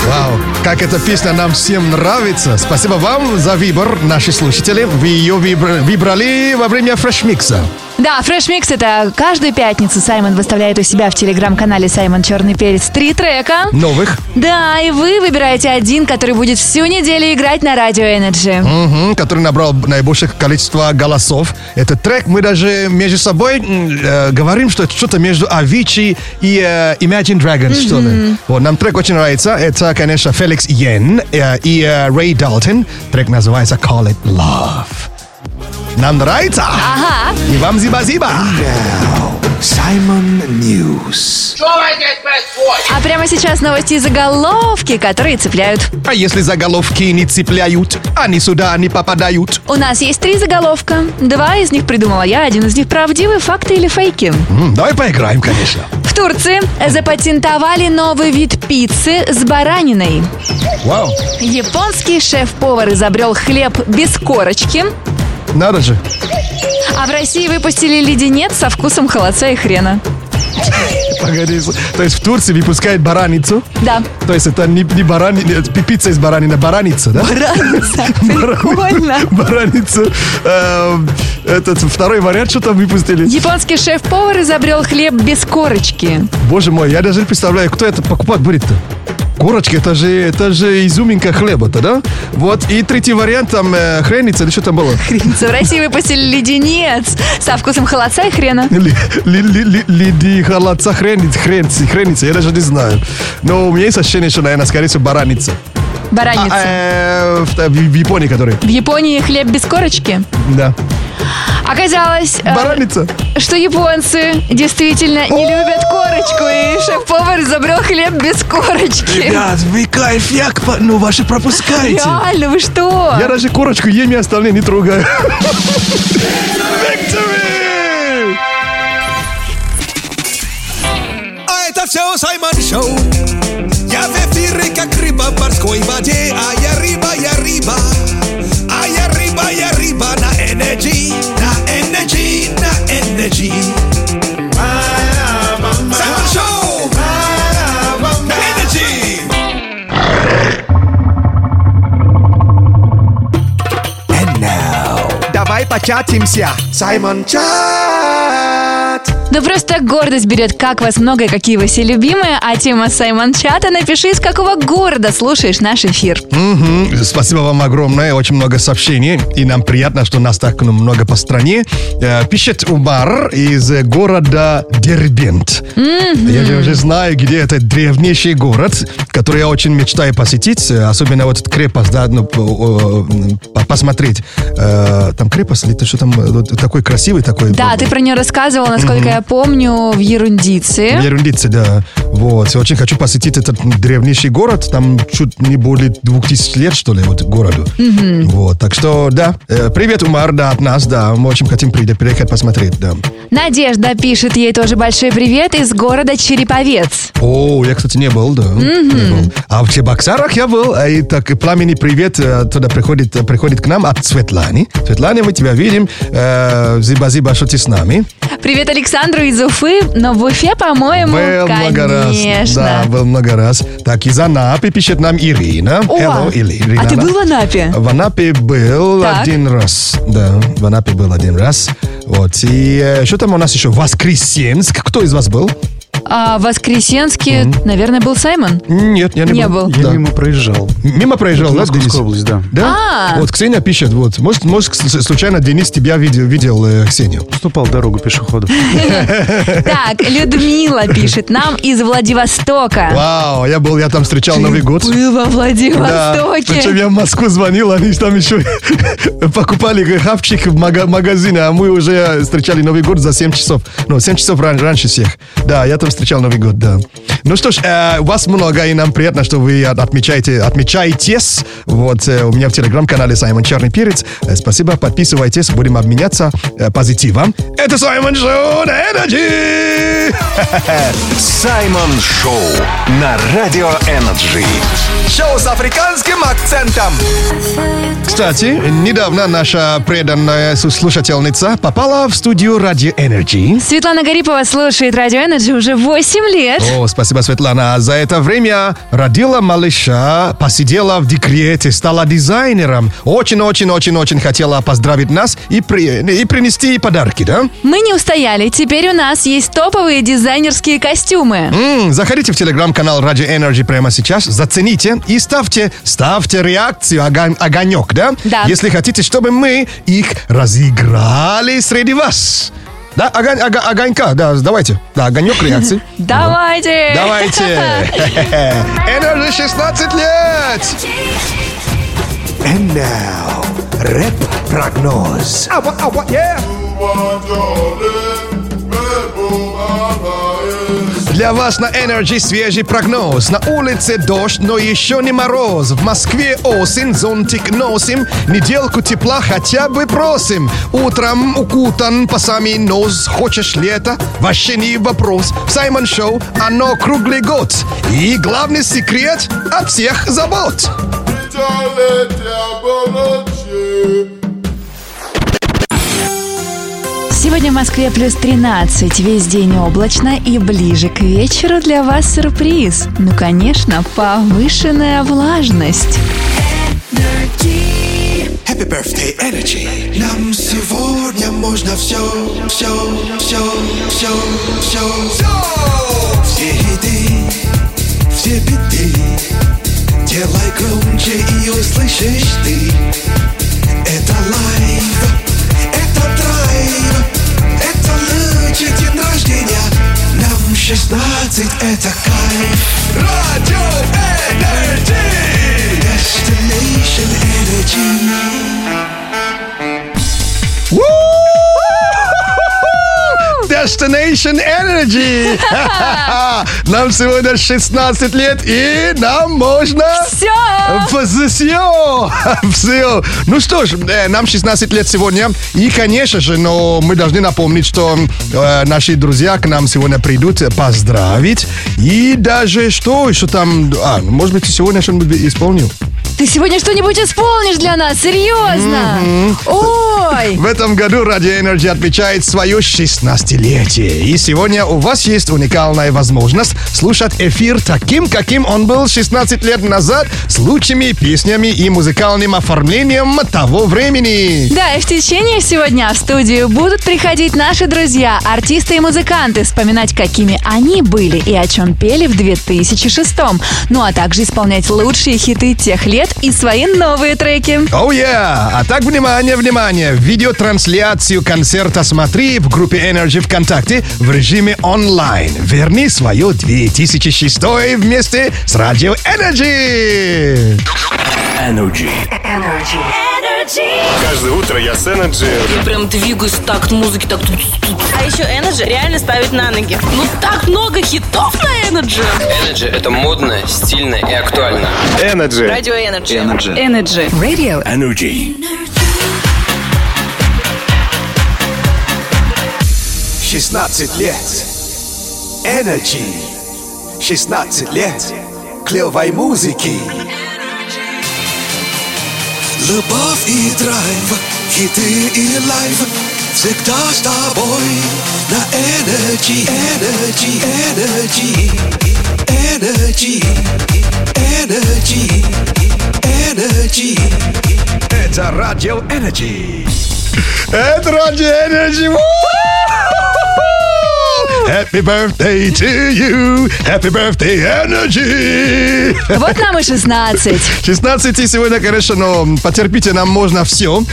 Вау, как эта песня нам всем нравится. Спасибо вам за выбор, наши слушатели. Вы ее выбра- выбрали во время Fresh Mix а. Да, Fresh Mix это каждую пятницу Саймон выставляет у себя в телеграм-канале Саймон Черный Перец три трека. Новых. Да, и вы выбираете один, который будет всю неделю играть на Радио Energy. Мгм, который набрал наибольшее количество голосов. Этот трек мы даже между собой э, говорим, что это что-то между Avicii и э, Imagine Dragons, что ли. Вот, нам трек очень нравится. Это, конечно, Феликс Йен э, и э, Рэй Далтон. Трек называется Call It Love. Нам нравится? Ага. И вам зиба-зиба. Simon News. А прямо сейчас новости и заголовки, которые цепляют. А если заголовки не цепляют, они сюда не попадают. У нас есть три заголовка. Два из них придумала я, один из них правдивый, факты или фейки. М, давай поиграем, конечно. В Турции запатентовали новый вид пиццы с бараниной. Вау, Японский шеф-повар изобрел хлеб без корочки. Надо же. А в России выпустили леденец со вкусом холодца и хрена. Погоди, то есть в Турции выпускают бараницу? Да. То есть это не, не барани, не, пицца из баранины, а бараница, да? Бараница. Прикольно. Бараницу. Эм, Этот второй вариант, что там выпустили? Японский шеф-повар изобрел хлеб без корочки. Боже мой, я даже не представляю, кто это покупать будет-то. Корочки, это же, это же изюминка хлеба-то, да? Вот, и третий вариант, там, э, хреница, или что там было? В России выпустили леденец со вкусом холодца и хрена. Лиди холодца хреница, хреница, хреница, я даже не знаю. Но у меня есть ощущение, что, наверное, скорее всего, бараница. Бараница. А, э, в, в- в Японии, который. В Японии хлеб без корочки. Да. Оказалось, э, Бараница. что японцы действительно не любят корочку, и шеф-повар изобрел хлеб без корочки. Ребят, вы кайф, як, по- ну, ваши пропускаете. Реально, вы что? Я даже корочку ем и остальные не трогаю. Victory! А это все Саймон Шоу. Я в эфире, как рыба в морской воде. А я рыба, я на энергии. Саймон Шоу. На энергии. And now. Давай початимся. Саймон Чат. Да просто гордость берет, как вас много и какие вы все любимые. А тема Саймон Чата напиши, из какого города слушаешь наш эфир. Мгм. Спасибо вам огромное, очень много сообщений, и нам приятно, что нас так ну, много по стране. Э, Пишет Умар из э, города Дербент. Я же уже знаю, где это древнейший город, который я очень мечтаю посетить, э, особенно вот этот крепость, да, ну, посмотреть. Там крепость или что там, такой красивый такой? Да, ты про нее рассказывал, насколько я помню, в Ерундице. Ерундицы, да. Вот. Я очень хочу посетить этот древнейший город. Там чуть не более двух тысяч лет, что ли, вот городу. Вот. Так что, да. Э, Привет, Умар, да, от нас, да. Мы очень хотим приехать, посмотреть, да. Надежда пишет ей тоже большой привет из города Череповец. О, я, кстати, не был, да. Не был. А в Чебоксарах я был. а И так, и пламенный привет э, туда приходит, приходит к нам от Светланы. Светлана, мы тебя видим. Э, Зиба-зиба, что ты с нами. Привет Александру из Уфы, но в Уфе, по-моему, Был много раз. Да, был много раз. Так, из Анапы пишет нам Ирина. О, Hello, Ирина. а ты был в Анапе? В Анапе был Так. один раз. Да, в Анапе был один раз. Вот. И э, что там у нас еще? Воскресенск. Кто из вас был? А в Воскресенске, наверное, был Саймон? Нет, я не, Не был. был. Я Да. мимо проезжал. Мимо проезжал, да, Денис? область, да. Да? А. Вот Ксения пишет, вот. Может, может, случайно Денис тебя видел, видел э, Ксению? Уступал дорогу пешеходу. Так, Людмила пишет нам из Владивостока. Вау, я был, я там встречал Новый год. Был во Владивостоке. причем я в Москву звонил, они там еще покупали хавчик в мага- магазине, а мы уже встречали Новый год за 7 часов. Ну, 7 часов ран- раньше всех. Да, я встречал Новый год, да. Ну что ж, э, вас много, и нам приятно, что вы от- отмечаете, отмечаетесь. Вот, э, у меня в телеграм-канале Саймон Черный Перец. Э, спасибо, подписывайтесь, будем обменяться э, позитивом. Это Саймон Шоу на Energy! Саймон Шоу на Радио Energy. Шоу с африканским акцентом. Кстати, недавно наша преданная слушательница попала в студию Radio Energy. Светлана Гарипова слушает Радио Energy уже 8 лет. О, спасибо, Светлана. За это время родила малыша, посидела в декрете, стала дизайнером. Очень-очень-очень-очень хотела поздравить нас и, при- и принести подарки, да? Мы не устояли. Теперь у нас есть топовые дизайнерские костюмы. М, заходите в телеграм-канал Radio Energy прямо сейчас, зацените и ставьте, ставьте реакцию, огонь- огонек, да? Да. Если хотите, чтобы мы их разыграли среди вас. Да, огонь, ого- огонька, да, давайте. Да, огонек реакции. Давайте! Давайте. Energy 16 лет. And now, рэп-прогноз. Ава, ава, yeah. Для вас на Energy свежий прогноз. На улице дождь, но еще не мороз. В Москве осень, зонтик носим. Неделку тепла хотя бы просим. Утром укутан по самый нос. Хочешь лето? Вообще не вопрос. Саймон Шоу оно круглый год. И главный секрет от всех забот. Сегодня в Москве плюс 13, весь день облачно и ближе к вечеру для вас сюрприз. Ну, конечно, повышенная влажность. Happy birthday, energy. Нам сегодня можно все, все, все, все, все. Все хиты, все биты. Делай громче и услышишь ты. Это live, лучший день рождения. Нам 16, это кайф. Радио Energy! Destination Energy. Destination Energy! Нам сегодня 16 лет, и нам можно... Все! Все! Все! Ну что ж, нам 16 лет сегодня. И, конечно же, но мы должны напомнить, что э, наши друзья к нам сегодня придут поздравить. И даже что еще там... А, может быть, сегодня что-нибудь исполнил? Ты сегодня что-нибудь исполнишь для нас? Серьезно? Ой! В этом году Radio Energy отмечает свое 16-летие. И сегодня у вас есть уникальная возможность слушать эфир таким, каким он был 16 лет назад, с лучшими песнями и музыкальным оформлением того времени. Да, и в течение сегодня в студию будут приходить наши друзья, артисты и музыканты, вспоминать, какими они были и о чем пели в 2006 Ну а также исполнять лучшие хиты тех лет и свои новые треки. Оу, oh yeah! А так, внимание, внимание! Видеотрансляцию концерта смотри в группе Energy ВКонтакте в режиме онлайн. Верни свое 2006 вместе с Радио Energy! Energy. Каждое утро я с Energy. Я прям двигаюсь в такт музыки, так тут. А еще Energy реально ставит на ноги. Ну так много хитов на Energy. Energy это модно, стильно и актуально. Energy. Радио Energy. Energy. Energy. Radio. Energy. 16 лет. Energy. 16 лет. Клевой музыки. Любовь и драйв, хиты и live. Всегда с тобой на Energy, Energy, Energy, Energy, Energy, Energy. Это Радио Energy. Это Радио Energy. Happy birthday to you. Happy birthday, energy. Вот нам и 16. 16 и сегодня, конечно, но потерпите, нам можно все.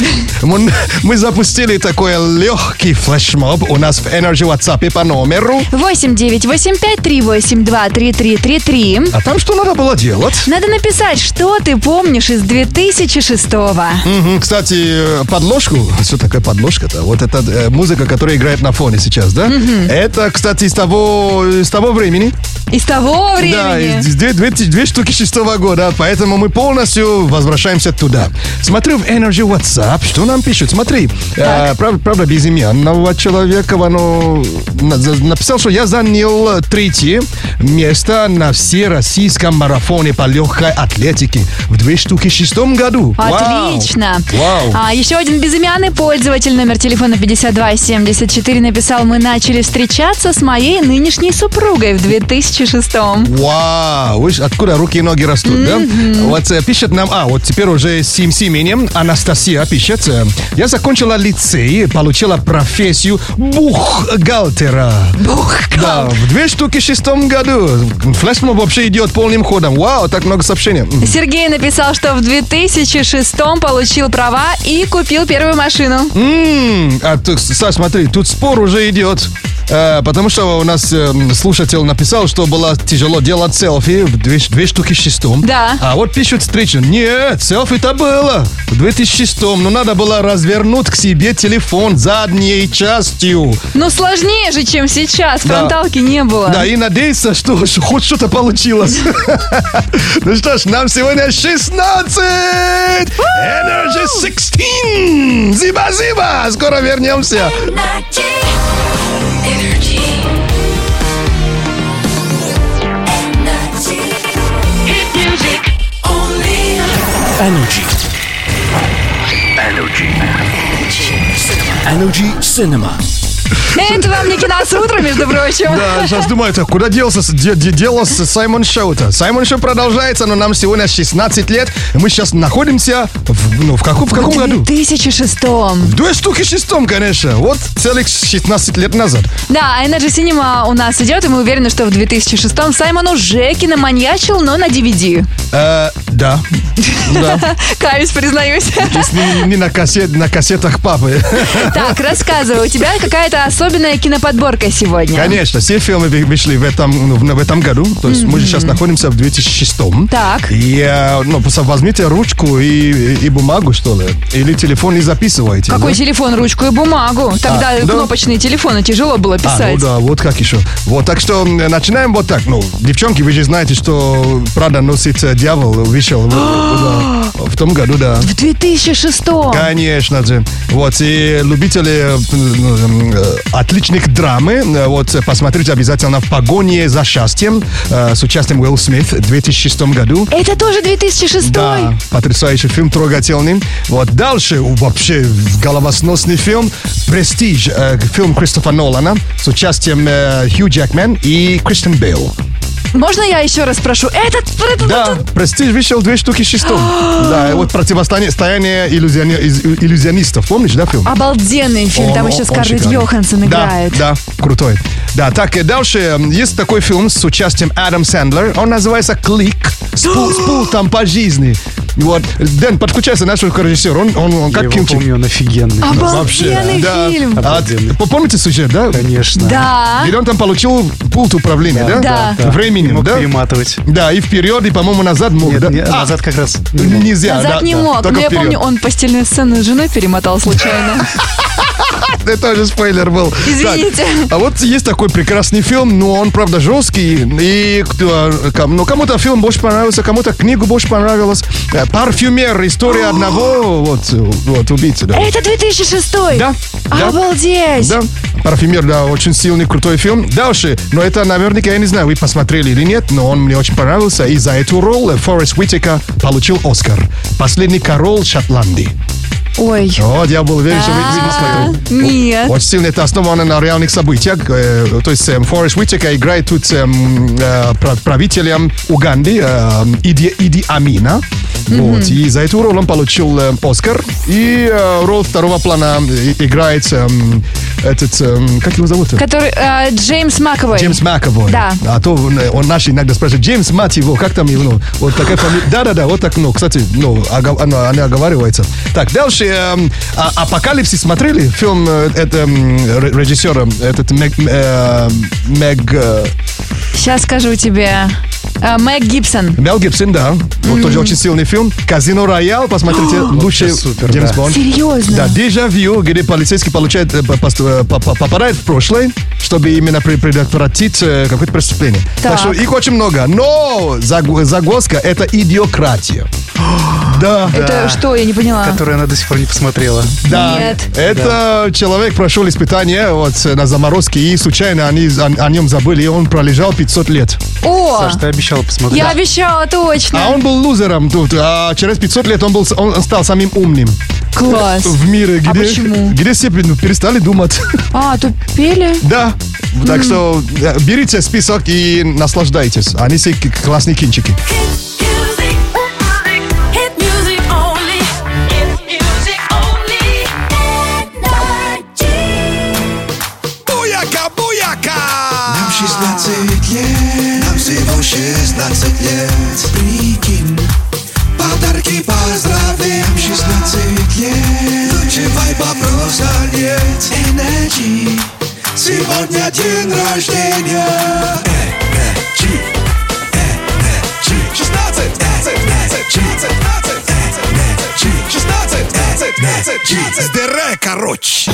Мы, мы запустили такой легкий флешмоб у нас в Energy WhatsApp по номеру. 8985-382-3333. А там что надо было делать? Надо написать, что ты помнишь из 2006-го. Мгм, Кстати, подложку, что такое подложка-то? Вот это э, музыка, которая играет на фоне сейчас, да? Это, кстати, из того, из того времени. Из того Да, времени. из две, две- две штуки шестого года, поэтому мы полностью возвращаемся туда. Смотрю в Energy WhatsApp, что нам пишут. Смотри, э, прав- правда, безымянного человека, оно на- за- написал, что я занял третье место на всероссийском марафоне по легкой атлетике в две штуки шестом году. Вау. Отлично. Вау. А еще один безымянный пользователь номер телефона 5274 написал, мы начали встречаться с моей нынешней супругой в 2006 Вау, вы откуда руки и ноги растут, да? Вот э, пишет нам, а, вот теперь уже с именем Анастасия пишет, э, я закончила лицей, получила профессию бухгалтера. Да, в две штуки шестом году. Флешмоб вообще идет полным ходом. Вау, так много сообщений. Сергей написал, что в 2006 получил права и купил первую машину. М, А тут, Саш, смотри, тут спор уже идет. Э, потому что у нас э, слушатель написал, что было тяжело делать селфи в две, две штуки шестом. Да. А вот пишет встречу. Нет, селфи-то было в 2006 но надо было развернуть к себе телефон задней частью. Ну, сложнее же, чем сейчас. Да. Фронталки не было. Да, и надеяться, что хоть что-то получилось. Ну что ж, нам сегодня 16! Energy 16! Зиба-зиба! Скоро вернемся. Energy. Magic. Only Energy. Energy. Energy Cinema. Energy Cinema. Это вам не киносутро, между прочим. Да, сейчас думаю, куда делся, с- де- де- делался Саймон Шоу-то? Саймон Шоу продолжается, но нам сегодня 16 лет. Мы сейчас находимся в, ну, в каком, в каком В году? 2006 В две штуки шестом, конечно. Вот целых 16 лет назад. Да, а Energy Cinema у нас идет, и мы уверены, что в 2006 Саймон уже киноманьячил, но на DVD. Э, да. Да. Каюсь, признаюсь. Не, не на, кассет, на кассетах папы. Так, рассказывай, у тебя какая-то особенная киноподборка сегодня. Конечно, все фильмы вы- вышли в этом, ну, в этом году. То есть мы же сейчас находимся в 2006. Так. И, э, ну, просто возьмите ручку и, и бумагу, что ли. Или телефон и записывайте. Какой да? телефон, ручку и бумагу? Тогда А, да. кнопочные телефоны тяжело было А, писать. ну да, вот как еще. Вот, так что начинаем вот так. Ну, девчонки, вы же знаете, что Прада носит э, дьявол, вышел да, в том году, да. В 2006 Конечно же. Вот, и любители э, отличных драмы, э, вот, посмотрите обязательно «В погоне за счастьем» э, с участием Уилл Смит в 2006 году. Это тоже 2006 Да, потрясающий фильм, трогательный. Вот дальше вообще головосносный фильм «Престиж», фильм Кристофа Нолана с участием Хью Джекмен и Кристен Бейл. Можно я еще раз спрошу? Этот... этот- Да, «Престиж» вышел две штуки шестом. да, и вот противостояние иллюзиони- из- иллюзионистов. Помнишь, да, фильм? Обалденный фильм, там еще он Скарлетт шикарный. Йоханссон Да, играет. Да, крутой. Да, так, и дальше есть такой фильм с участием Адам Сэндлер. Он называется «Клик». С, пультом по жизни. И Вот, Дэн, подключайся, наш режиссер. Он, он, он как Я его кинчик. помню, он офигенный. Обалденный Да. фильм. А, Обалденный. п- помните сюжет, да? Конечно. Да. Где он там получил пульт управления, да? Да. Да. Временем, Мог да? перематывать. Да, и вперед, и, по-моему, назад мог, Нет, да? не- А, назад как раз не мог. Нельзя, Назад да, не да, мог, но я вперед. помню, он постельные сцены с женой перемотал случайно. Это тоже спойлер был. Извините. Так, а вот есть такой прекрасный фильм, но он, правда, жесткий. И кто, ком- ну, кому-то фильм больше понравился, кому-то книгу больше понравилась. Э, Парфюмер, история одного вот, э, вот убийцы. Да. Это 2006 Да, да. Обалдеть. Да, парфюмер, да, очень сильный, крутой фильм. Дальше, но это наверняка, я не знаю, вы посмотрели или нет, но он мне очень понравился. И за эту роль Форест Уитека получил Оскар. Последний король Шотландии. Ой. Вот, я был уверен, что вы, не смотрели. Нет. Очень сильно это основано на реальных событиях. Э, То есть эм, Форест Уитека играет тут эм, э, пра- правителем Уганды э, Иди, Иди Амина. Вот. И за эту роль он получил э, Оскар. И роль второго плана играет эм, этот... эм, как его зовут? Который э, Джеймс Маковой. Джеймс Маковой. Да. А то он, он иногда спрашивает, Джеймс, мать его, как там его, ну, вот такая фамилия. Да-да-да, вот так, ну, кстати, ну, она оговаривается. Так, дальше, эм, а- Апокалипсис смотрели? Фильм э, это, м, ре- режиссера, этот Мэг, э, Мэг, э, Сейчас скажу тебе. Э, Мэг Гибсон. Мел Гибсон, да. Вот тоже очень сильный фильм. Казино Роял, посмотрите, лучший супер, Джеймс да. Бонд. Серьезно? Да, дежавю, где полицейский получает, э, э, по- по- попадает в прошлое, чтобы именно пре- предотвратить э, какое-то преступление. Так. Так. что их очень много. Но заг- загвоздка — это идиократия. Да. Это что, я не поняла. Которую она до сих пор не посмотрела. Да, Нет. это человек прошел испытание вот э, на заморозке, и случайно они о, о нем забыли, и он пролежал 500 лет. О, Саш, ты обещала посмотреть. я обещала, точно. А он был лузером тут, а через 500 лет он, был, он стал самым умным Класс. в мире, где, А почему? где все ну, перестали думать. А, тупели? Да. Так что э, берите список и наслаждайтесь. Они все классные кинчики. 16 лет. Прикинь, подарки поздравим 16 лет. Лучше вайба просто нет Energy, сегодня день рождения. Energy, Energy 16, 16, 16, 16, Energy 16, 16, 16, Здоре, короче!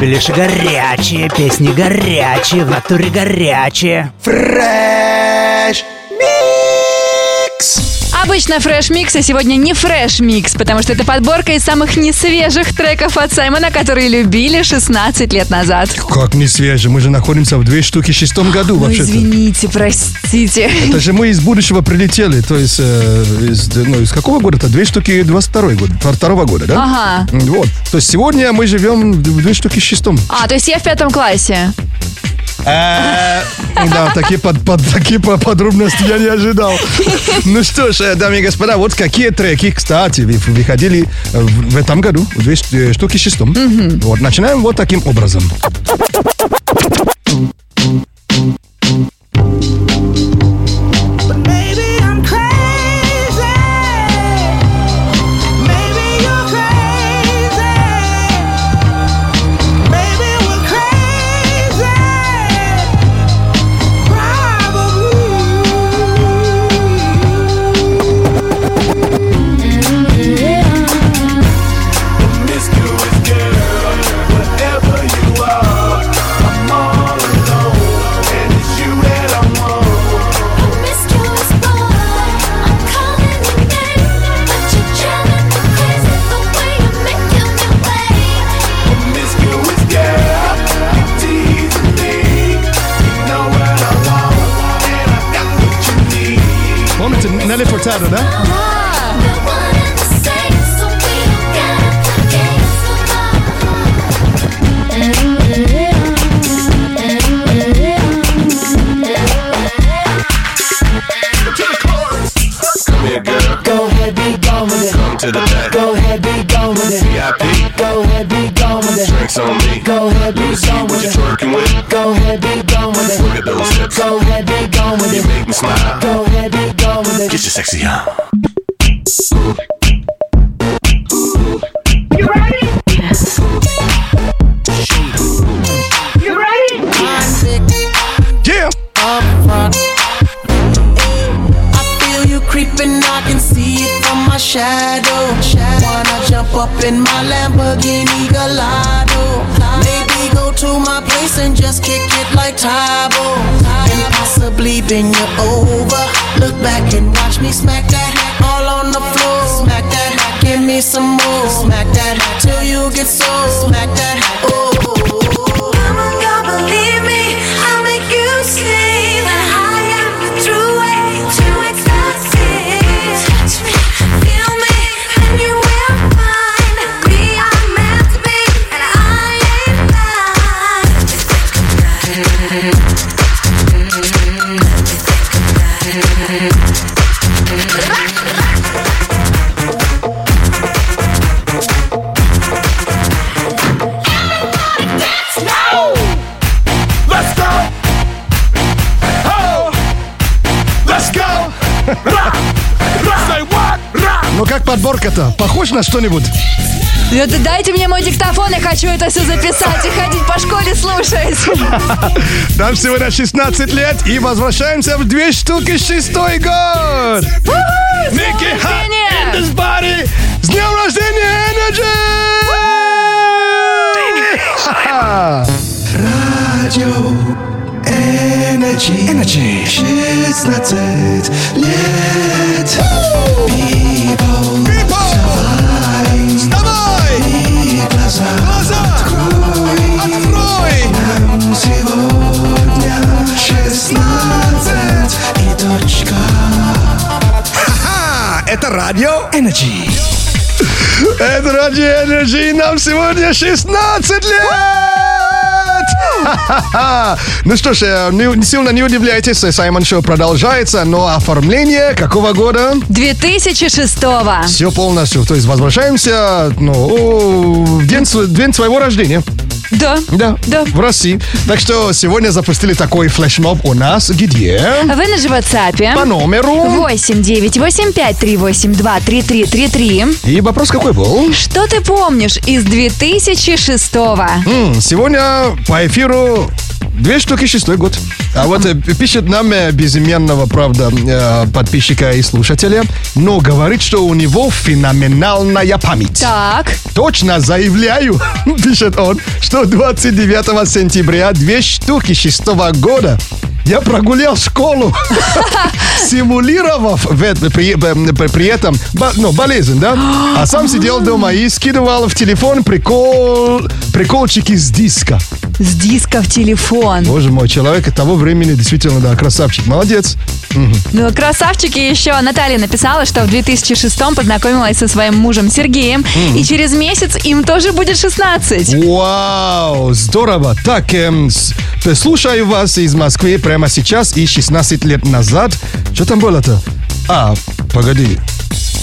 Беляши горячие, песни горячие, в натуре горячие. Микс! Обычно fresh микс, а сегодня не fresh микс, потому что это подборка из самых несвежих треков от Саймона, которые любили 16 лет назад. Как не свежий, мы же находимся в две штуки шестом году Ну, вообще-то. извините, простите. Это же мы из будущего прилетели, то есть э, из, ну, из какого года-то? Две штуки 22 год, 22 года, да? Ага. Вот. То есть сегодня мы живем в две штуки шестом. А, то есть я в пятом классе. Э, Да, такие, под, под- такие по- подробности я не ожидал. Ну что ж, э, дамы и господа, вот какие треки, кстати, вы- выходили в, этом году, в две ш- э, штуки в шестом. Вот, начинаем вот таким образом. Here, girl. Go ahead, be gone with it. Come to the back. Go ahead, be gone with it. VIP. Go ahead, be gone with it. Drinks on me. Go ahead, be gone with you're it. twerking with. Go ahead, be gone with it. Look at those hips. Go ahead, be gone with You it. make me smile. Go ahead, be gone with it. Get your sexy on. You ready? You ready? Yeah. I feel you creeping, I can see it from my shadow. Wanna jump up in my Lamborghini Gallardo? Maybe go to my place and just kick it like Tybo. And possibly bend you over. Look back and watch me smack that all on the floor. Smack that, give me some more. Smack that till you get so. Smack that, oh. oh. Подборка-то? Похож на что-нибудь? Это дайте мне мой диктофон, я хочу это все записать и ходить по школе слушать. Нам сегодня 16 лет и возвращаемся в две штуки шестой год. Ники Хат in this body. С днем рождения, Energy! Радио Energy Energy 16 лет People People Вставай И глаза Глаза Открой Открой Нам сегодня 16 и точка Ха-ха! Это радио Energy. Это Ради Energy, нам сегодня 16 лет! Ну что ж, э, не- сильно не удивляйтесь, э, Саймон Шоу продолжается, но оформление какого года? 2006-го. Все полностью. То есть возвращаемся ну, в день, день своего рождения. Да. Да, Да. в России. Так что сегодня запустили такой флешмоб у нас, где Вы на же WhatsApp. по номеру... 8 9 8 5 3 8 2 3 3 3 3. И вопрос какой был? Что ты помнишь из 2006-го? М, Сегодня по эфиру две штуки шестой год. А вот э, пишет нам э, безыменного, правда, э, подписчика и слушателя, но говорит, что у него феноменальная память. Так. Точно заявляю, пишет он, что 29 сентября две штуки шестого года я прогулял школу, симулировав при, при этом ну, болезнь, да? А сам сидел дома и скидывал в телефон прикол, приколчики с диска. С диска в телефон. Боже мой, человек того времени действительно, да, красавчик. Молодец. Ну, красавчики еще. Наталья написала, что в 2006 познакомилась со своим мужем Сергеем, Мгм. и через месяц им тоже будет 16. Вау, здорово. Так, эм, э, слушаю вас из Москвы прямо сейчас и 16 лет назад. Что там было-то? А, погоди.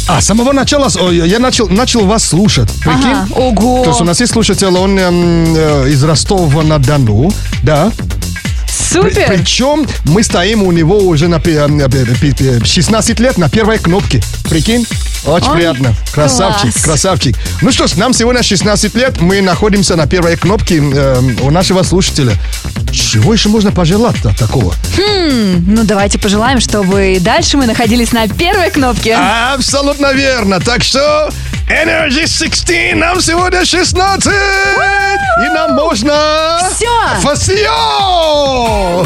А, с самого начала я начал, начал вас слушать. Прикинь? Ага, ого. То есть у нас есть слушатель, он эм, э, из Ростова-на-Дону, да. Супер. причем мы стоим у него уже на пе- э, пе- пе- пе- 16 лет на первой кнопке. Прикинь? Очень Ой, приятно. Красавчик, класс. красавчик. Ну что ж, нам сегодня 16 лет. Мы находимся на первой кнопке э, у нашего слушателя. Чего еще можно пожелать-то такого? Хм, ну давайте пожелаем, чтобы дальше мы находились на первой кнопке. Абсолютно верно. Так что Energy 16 нам сегодня 16. И нам можно... Все. Все!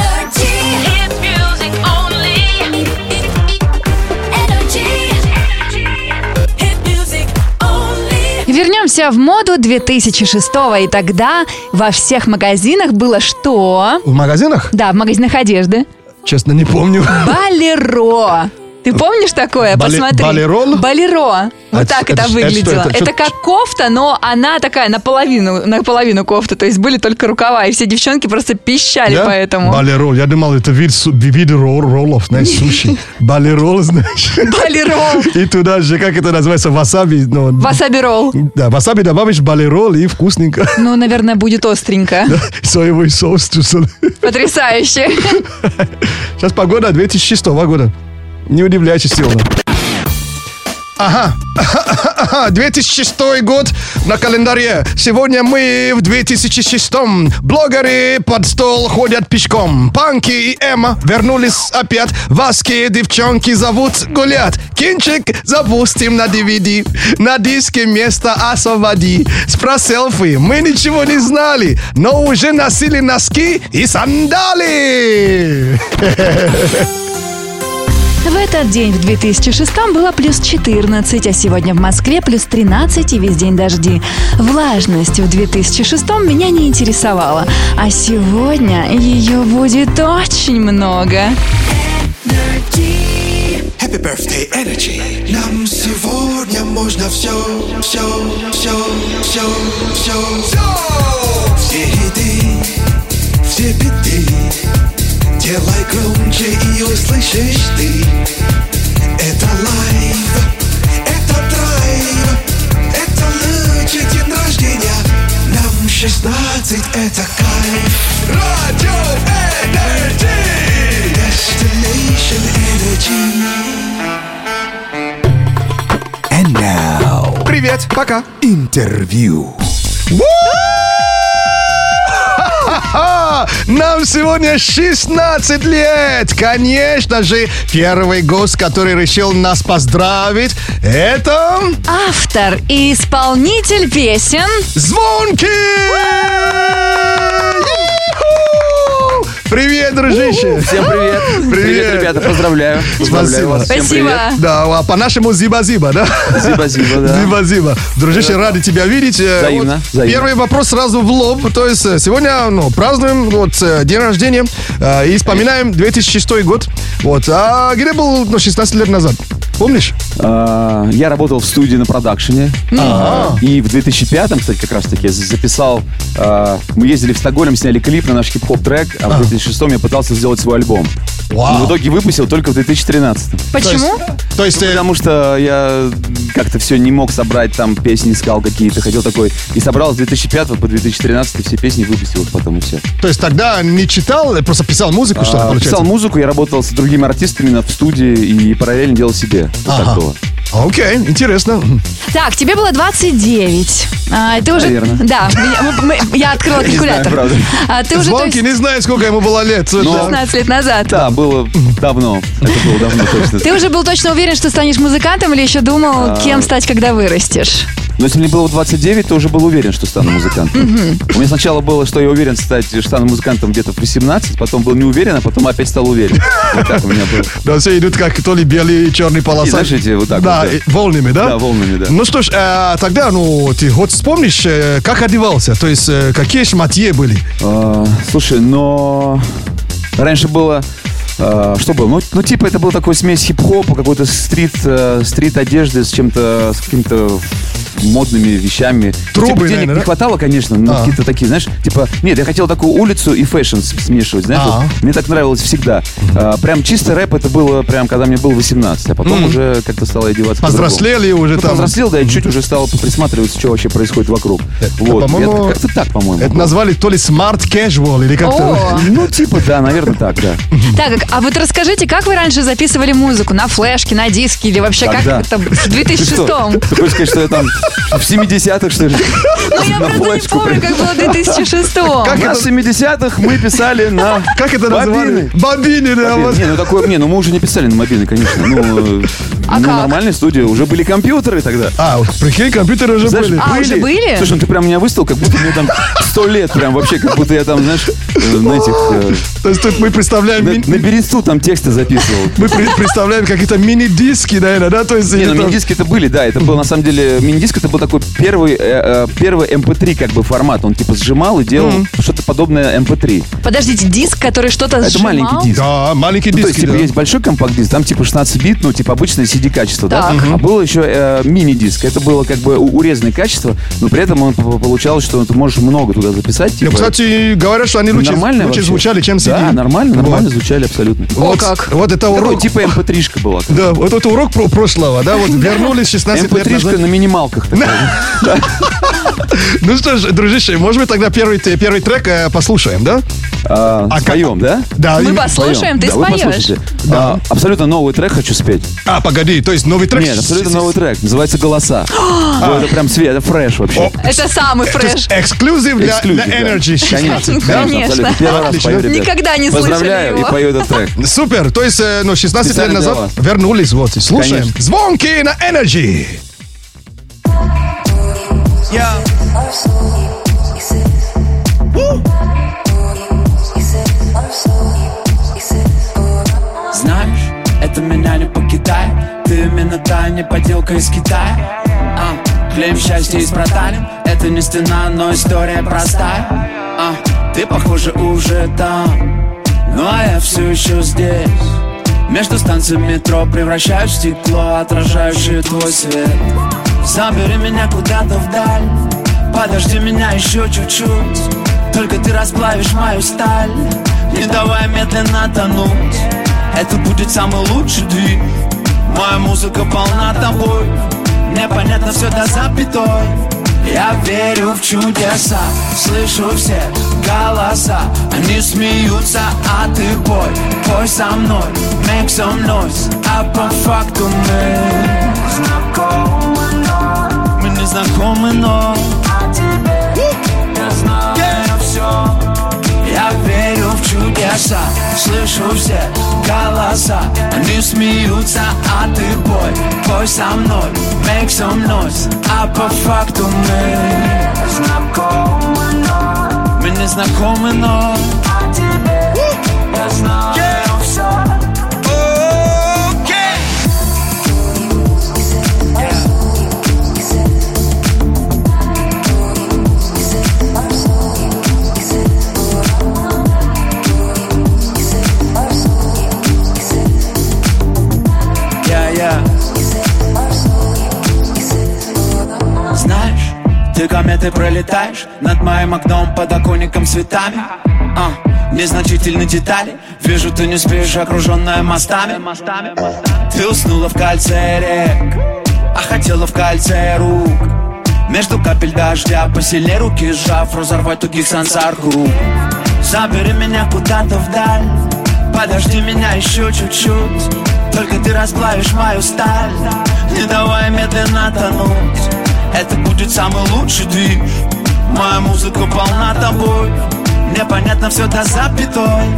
Вернемся в моду 2006 и тогда во всех магазинах было что? В магазинах? Да, в магазинах одежды. Честно, не помню. Балеро. Ты помнишь такое? Бале- Посмотри. балерон? Балеро. Вот А так это это, это выглядело. это? Это, Чё- как кофта, но она такая наполовину, наполовину кофта. То есть были только рукава, и все девчонки просто пищали Да? поэтому. Балерол. Я думал, это вид, вид ролл- роллов, знаешь, суши. Балерол, знаешь. Балерол. И туда же, как это называется, васаби. ну, Васаби ролл. Да, васаби добавишь балерол и вкусненько. Ну, наверное, будет остренько. Соевый соус. Потрясающе. Сейчас погода 2006 года. Не удивляйтесь сильно. Ага, 2006 год на календаре. Сегодня мы в 2006. Блогеры под стол ходят пешком. Панки и Эмма вернулись опять. Васки девчонки зовут гулять. Кинчик запустим на DVD. На диске место освободи. Про селфи мы ничего не знали, но уже носили носки и сандали. В этот день, в 2006 было плюс 14, а сегодня в Москве плюс 13 и весь день дожди. Влажность в 2006 меня не интересовала, а сегодня ее будет очень много. Happy birthday, Energy. Нам сегодня можно все, все, все, все, все, все. Все хиты, все биты. Делай громче и услышишь ты. Это live, это драйв, это лучший день рождения. Нам 16, это кайф. Радио Energy. Destination Energy. And now, привет, пока. Интервью. Нам сегодня 16 лет! Конечно же, первый гость, который решил нас поздравить, это... Автор и исполнитель песен Звонки! Привет, дружище! Всем привет. Привет, ребята, поздравляю. Поздравляю Спасибо. вас. Всем привет. Да, а по-нашему зиба-зиба, да? Зиба-зиба, да. Зиба-зиба. Дружище, рады тебя видеть. Э, Взаимно, вот взаимно. Первый вопрос сразу в лоб. То есть э, сегодня ну, празднуем вот, э, день рождения э, и вспоминаем 2006 год. Вот. А где был ну, 16 лет назад? Помнишь? А, Я работал в студии на продакшене. Ага. И в 2005-м, кстати, как раз таки записал... а, Мы ездили в Стокгольм, сняли клип на наш хип-хоп трек, а в 2006-м я пытался сделать свой альбом. Вау. Но в итоге выпустил только в 2013 Почему? То есть, э, Потому что я как-то все не мог собрать, там песни искал какие-то, хотел такой. И собрал с 2005 по 2013 все песни, выпустил их потом и все. То есть тогда не читал, просто писал музыку, что ли, А, получается? Писал музыку, я работал с другими артистами на- в студии и параллельно делал себе. Вот так Ага. было. Окей, интересно. Так, тебе было 29. А, ты уже... Наверно. Да, я, я открыла Не знаю, калькулятор. правда. А ты уже то Звонки есть, не знает, сколько ему было лет. слушай. 16 лет назад. Да, было давно. Это было давно точно. Ты уже был точно уверен, что станешь музыкантом или еще думал, А. кем стать, когда вырастешь? Но если мне было 29, то уже был уверен, что стану музыкантом. У меня сначала было, что я уверен стать, что стану музыкантом где-то в 18, потом был не уверен, а потом опять стал уверен. Вот так у меня было. Да, все идут как то ли белые, черные полоса. И знаешь, эти вот так да, вот, да. и волнами, да? Да, волнами, да. Ну что ж, э, тогда, ну, ты хоть вспомнишь, э, как одевался? То есть, э, какие шмотье были? А, Слушай, но раньше было а, что было? Ну, ну, типа, это был такой смесь хип-хопа, какой-то street, э, street одежды с чем-то, с какими-то модными вещами. Трубы, типа, денег наверное, не да? хватало, конечно, но А. какие-то такие, знаешь, типа, нет, я хотел такую улицу и fashion смешивать, знаешь, А. вот. мне так нравилось всегда. А, прям чисто рэп это было прям, когда мне было 18, а потом уже как-то стало одеваться. Повзрослели уже Ну, там. повзрослел, да, и чуть уже стал присматриваться, что вообще происходит вокруг. Вот, по-моему, как-то так, по-моему. Это было. назвали то ли smart casual или как-то. О. Ну, типа, да, наверное, так, да. Так, а вот расскажите, как вы раньше записывали музыку? На флешке, на диске или вообще как это в Ты 2006 что, Ты хочешь сказать, что я там в 70-х, что ли? Ну, я На просто не помню, как было в 2006 Как это? В 70-х мы писали на Как это называли? Бобины. Бобины, да. Бобины. вот. Не, ну такое, не, ну мы уже не писали на мобильный, конечно. Ну, э, А ну, как? нормальная студия, уже были компьютеры тогда. А, прикинь, компьютеры уже Знаешь, были. А, уже были? Слушай, ну ты прям меня выставил, как будто мне там сто лет, прям вообще, как будто я там, знаешь, э, на этих... э, То есть тут мы представляем, На, ми- на бересту там тексты записывал. мы при- представляем какие-то мини-диски, наверное, да? То есть Не, ну это- мини-диски это были, да, это был на самом деле, мини-диск это был такой первый, э, э, первый MP3 как бы формат, он типа сжимал и делал что-то подобное MP3. Подождите, диск, который что-то Это сжимал? маленький диск. Да, маленький Ну, то диск. есть, типа, есть большой компакт-диск, там типа 16 бит, ну, типа обычное CD-качество, да? Так. А было еще э, мини-диск, это было как бы урезанное качество, но при этом он получалось, что ты можешь много туда записать, Ну, типа... кстати, говорят, что они лучше, нормально лучше вообще. звучали, чем CD. Да, нормально, нормально Вот. звучали абсолютно. Вот, как. Вот это Такой урок. типа MP3-шка была. Да, вот это урок про прошлого, да, вот вернулись 16 лет MP3-шка назад. на минималках такая. Ну что ж, дружище, может быть тогда первый, первый трек э, послушаем, да? А, А Споем, да? Да. Мы послушаем, ты Да, споешь. послушайте. А, Абсолютно новый трек хочу спеть. А, погоди, то есть новый трек? Нет, абсолютно новый трек. Называется «Голоса». Ну, Это прям свет, это фреш вообще. Это самый фреш. эксклюзив для, Эксклюзив, для да. Energy 16, Конечно, да? Конечно. Никогда не слышали Поздравляю его. и пою этот трек. Супер, то есть, э, ну, 16 лет назад вернулись, вот, слушаем. Звонки на Energy. Знаешь, это меня не покидает. Ты именно та не поделка из Китая. А, Клеим счастье из проталин Это не стена, но история простая. А, Ты, похоже, уже там. Ну а я все еще здесь. Между станциями метро превращаю в стекло Отражающее твой свет Забери меня куда-то вдаль. Подожди меня еще чуть-чуть. Только ты расплавишь мою сталь. Не давай медленно тонуть. Это будет самый лучший двиг. Моя музыка полна тобой. Мне понятно все до запятой. Я верю в чудеса. Слышу все голоса. Они смеются, а ты пой. Пой со мной, make some noise. А по факту мы знакомы, но Мы не мной Я знаю все Я верю в чудеса Слышу все голоса. Они смеются, а ты пой Пой со мной, make some noise. А по факту мы знакомы, но Мы не знакомы, но О тебе я знаю ты пролетаешь Над моим окном, подоконником цветами. А, Незначительные детали. Вижу, ты не спишь, окруженная мостами. Ты уснула в кольце рек А хотела в кольце рук. Между капель дождя Посильнее руки сжав Разорвать тугих сансар Забери меня куда-то вдаль Подожди меня еще чуть-чуть. Только ты расплавишь мою сталь Не давай медленно тонуть Это будет самый лучший движ Моя музыка полна тобой. Мне понятно все до запятой.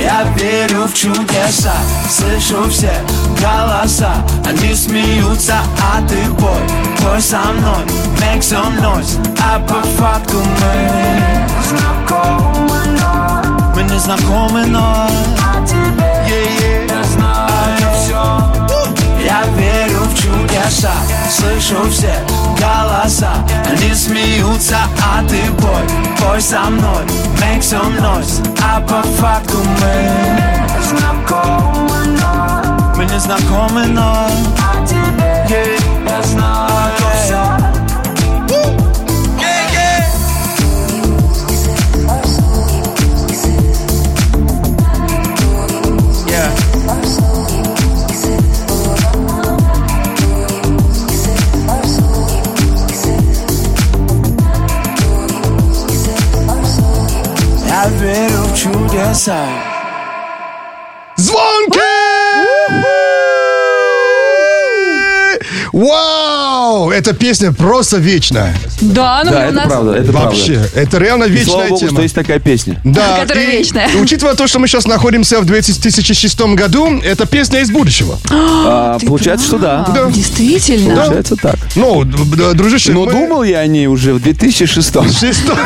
Я верю в чудеса. Слышу все голоса. Они смеются, а ты пой Пой со мной, make some noise. А по факту мы знакомы, но Мы не знакомы, но Yeah, yeah. Чудеса Слышу все голоса. Они смеются, а ты пой Пой со мной, make some noise А по факту мы знакомы, но Мы не знакомы, но Yeah, я знаю чудеса. Звонки! Вау! Эта песня просто вечная. Да, ну Да, у это нас... правда, это Вообще, правда. это реально И вечная слава богу, тема. что есть такая песня. Да, Которая и- вечная. и учитывая то, что мы сейчас находимся в 2006 году, это песня из будущего. А, получается, что да. А, Действительно. Получается так. Ну, дружище, Но мы- думал я о ней уже в 2006 Шесто-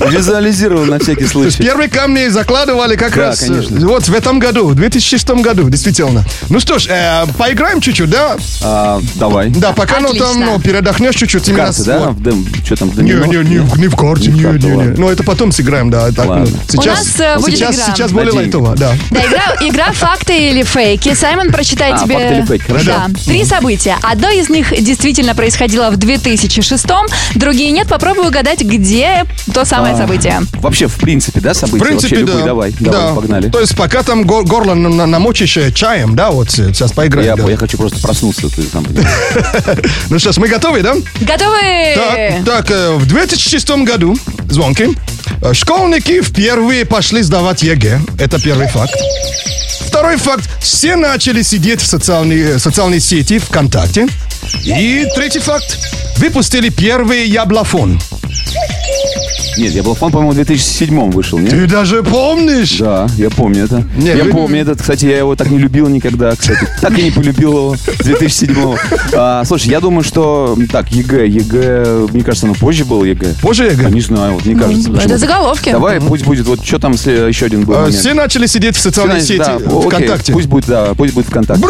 Визуализировал на всякий То есть случай. первые камни закладывали как Да, раз э, конечно. вот в этом году, в 2006 году, действительно. Ну что ж, э, поиграем чуть-чуть, да? А, давай. Да, пока ну там Ну, передохнешь чуть-чуть. именно Карты, да? В Что там? в Не, не, не, в- не в карте, Не в не, не, ладно. Ну, это потом сыграем, да. Ну, сейчас, э, будет сейчас, сейчас более лайтово, да. Да, игра, «Факты или фейки». Саймон прочитает А, тебе... факты или фейки, хорошо. Да, три события. Одно из них действительно происходило в 2006 другие нет. Попробуй угадать, где то самое А, событие. Вообще, в принципе, да, В события? принципе, Вообще, любые, да. давай. да. Давай, погнали. То есть пока там го- горло на- на- намочишь э, чаем, да, вот э, сейчас поиграем. Я, хочу просто проснуться, ты сам. Ну что ж, мы готовы, да? Готовы? Так, так, э, в 2006 году, Звонкий, э, школьники впервые пошли сдавать ЕГЭ. Это первый факт. Второй факт. Все начали сидеть в социальной, э, социальной сети ВКонтакте. И третий факт. Выпустили первый яблофон. Нет, яблофон, по-моему, в 2007 вышел, нет? Ты даже помнишь? Да, я помню это. Не, я вы- помню этот, кстати, я его так не любил никогда, кстати. Так и не полюбил его с 2007 а, Слушай, я думаю, что... Так, ЕГЭ, ЕГЭ, мне кажется, оно позже было ЕГЭ. Позже ЕГЭ? А, не знаю, вот мне кажется. это заголовки. Давай, пусть будет, вот что там сле- еще один был Э, момент. Все начали сидеть в социальной Все, сети да, окей, ВКонтакте. Пусть будет, да, пусть будет ВКонтакте.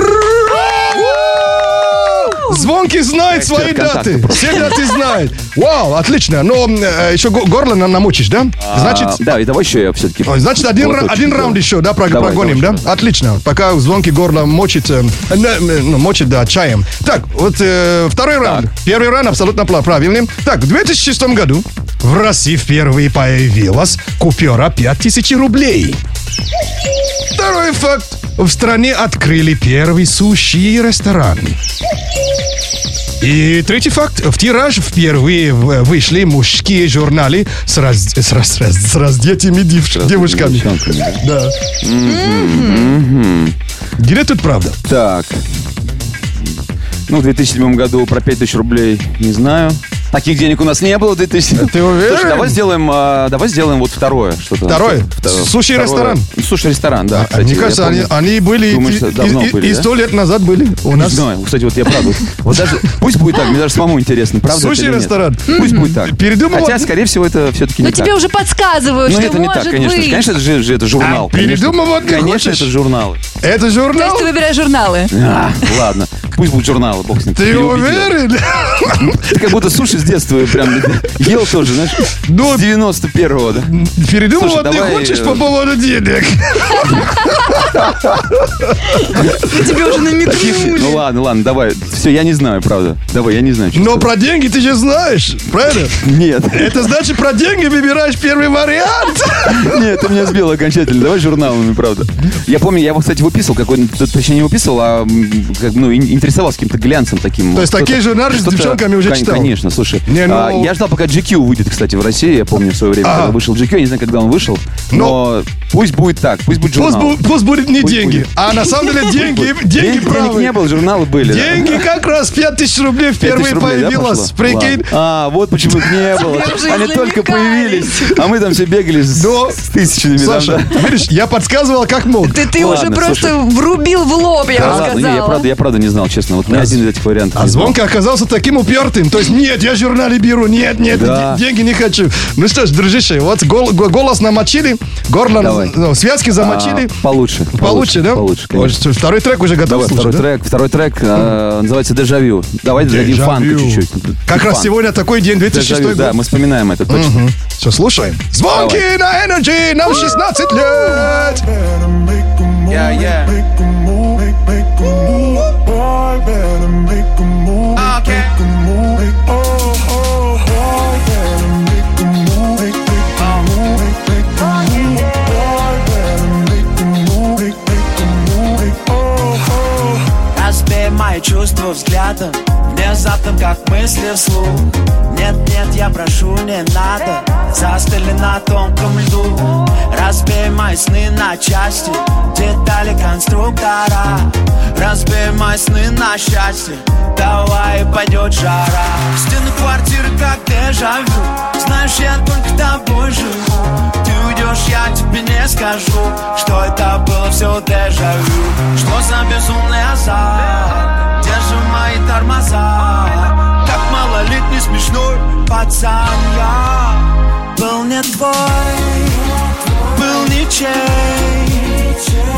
Звонки знает свои даты. Все даты знает. Вау, отлично. Но э, еще го- горло нам намочишь, да? Значит, А, да, и давай еще я все-таки... Значит, один, ра- один раунд еще, да, прогоним, да? Отлично. Пока звонки горло мочит, э, э, ну, мочит, да, чаем. Так, вот второй раунд. Первый раунд абсолютно правильный. Так, в 2006 году в России впервые появилась купюра 5000 рублей. Второй факт. В стране открыли первый суши-ресторан. И третий факт. В тираж впервые вышли мужские журналы с, раз, с, раз- с, раз- с раздетыми дев- девушками. Да. Где тут правда? Так. Ну, в 2007 году про 5000 рублей не знаю. Таких денег у нас не было в 2000. Ты уверен? Слушай, давай сделаем, а, давай сделаем вот второе что-то. Второе? Второе. Суши-ресторан? Второе. Суши-ресторан, да. А, кстати, Мне кажется, они, они были что давно и- были, и да? сто лет назад были у нас. Не знаю, кстати, вот я правда. Вот даже, пусть будет так, мне даже самому интересно, правда это или нет? Суши-ресторан. Пусть будет так. Передумала? Хотя, скорее всего, это все-таки не Но так. тебе уже подсказывают, Ну, что это не может так, конечно. быть. Конечно, это же, же это журнал. А, передумывать не Конечно, хочешь? это журналы. Это То журнал? есть ты выбираешь журналы. А, ладно, пусть будут журналы, бог с ним. Ты уверен? Ты как будто суши с детства прям ел тоже, знаешь, Ну, с 91-го, да? Передумывать Слушай, не давай, хочешь э, по поводу денег? Тебе уже намекнули. Ну ладно, ладно, давай. Все, я не знаю, правда. Давай, я не знаю. Но про деньги ты же знаешь, правильно? Нет. Это значит, про деньги выбираешь первый вариант. Нет, ты меня сбил окончательно. Давай журналами, правда. Я помню, я его, кстати, выписывал какой-то, точнее не выписывал, а ну, ин- интересовался каким-то глянцем таким. То есть такие журналы с девчонками уже читал? Конечно, слушай. Не, ну- а, я ждал, пока GQ выйдет, кстати, в России. Я помню в свое время, Ага. когда вышел GQ. Я не знаю, когда он вышел. Но пусть будет так, пусть будет Пусть, журнал. бу- пусть будет не Пусть деньги, будет. а на самом деле деньги, Денег- деньги Денег правы. не было, журналы были. да. Деньги как раз 5000 рублей 5 впервые тысяч рублей, да, появилось. Прикинь. А, вот почему их не было. Они только появились. А мы там все бегали с, Но, тысячами. Саша, видишь, я подсказывал как мог. Ты, ты уже просто слушай. врубил в лоб, я бы ладно, не, я сказала. правда, я правда не знал, честно. Вот ни один из этих вариантов. А звонка оказался таким упертым. То есть, нет, я журнале беру, нет, нет, Да. де- деньги не хочу. Ну что ж, дружище, вот гол- го- голос намочили, горло, Давай. ну, связки замочили. А, получше. Получше, да? Получше, конечно. второй трек уже готов Давай, слушать, второй да? трек. Второй трек э, называется «Дежавю». Давай дадим фанка чуть-чуть. Как раз сегодня такой день, 2006 Дежавю, да, год. мы вспоминаем это точно. Все, слушаем. Звонки на Energy, нам 16 лет. Yeah, yeah. Okay. Чувства взглядом Внезапным, как мысли вслух Нет, нет, я прошу, не надо. Застыли на тонком льду. Разбей мои сны на части. Детали конструктора. Разбей мои сны на счастье. Давай пойдет жара. Стены квартиры как дежавю. Знаешь, я только тобой живу. Ты уйдешь, я тебе не скажу Что это было все дежавю. Что за безумный азарт? Где же мои тормоза Как малолетний смешной пацан я Был не твой, был ничей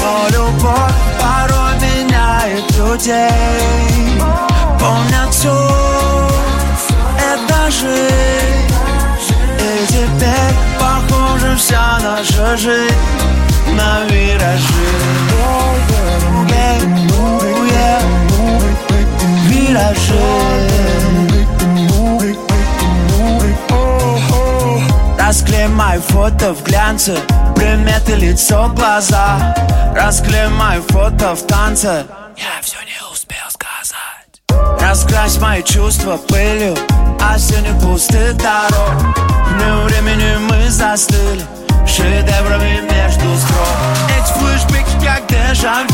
Но любовь порой меняет людей Помнят все это жизнь И теперь похожа вся наша жизнь На виражи. Виражи Расклей мои фото в глянце Приметы лицо, глаза. Расклей мои фото в танце. Я все не успел сказать. Раскрась мои чувства пылью Осенью пустых дорог. Днем времени мы застыли Шедеврами между строк. Эти флешбеки как дежавю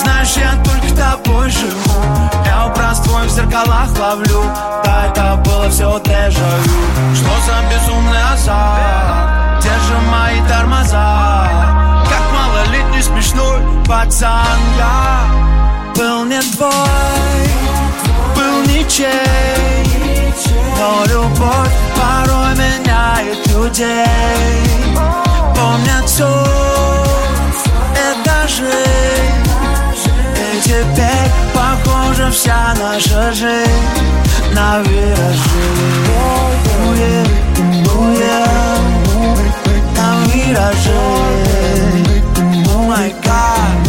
Знаешь, я только тобой живу. Я образ твой в зеркалах ловлю. Да, это было все дежавю. Что за безумный азарт? Где же мои тормоза? Как малолетний смешной пацан я. Был не твой, был ничей. Но любовь порой меняет людей. Помнят все, жизнь И теперь похожа вся наша жизнь На виражи На виражи Oh my God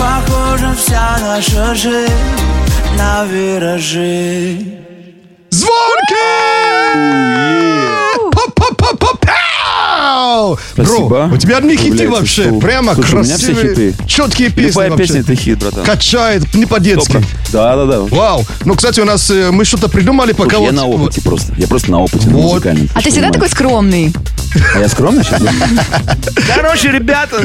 похожа вся наша жизнь На виражи Звонки! Спасибо. бро, у тебя одни хиты Появляется вообще. шоу. Прямо Слушай, у меня все красивые, хиты. четкие песни Любая вообще. песня это хит, братан. Качает, не по-детски. Да, да, да. Вау. Ну, кстати, у нас э, мы что-то придумали, пока Слушай, я вот... на опыте просто. Я просто на опыте на Вот. музыкальном. А ты всегда такой скромный? А я скромный сейчас? Короче, ребята.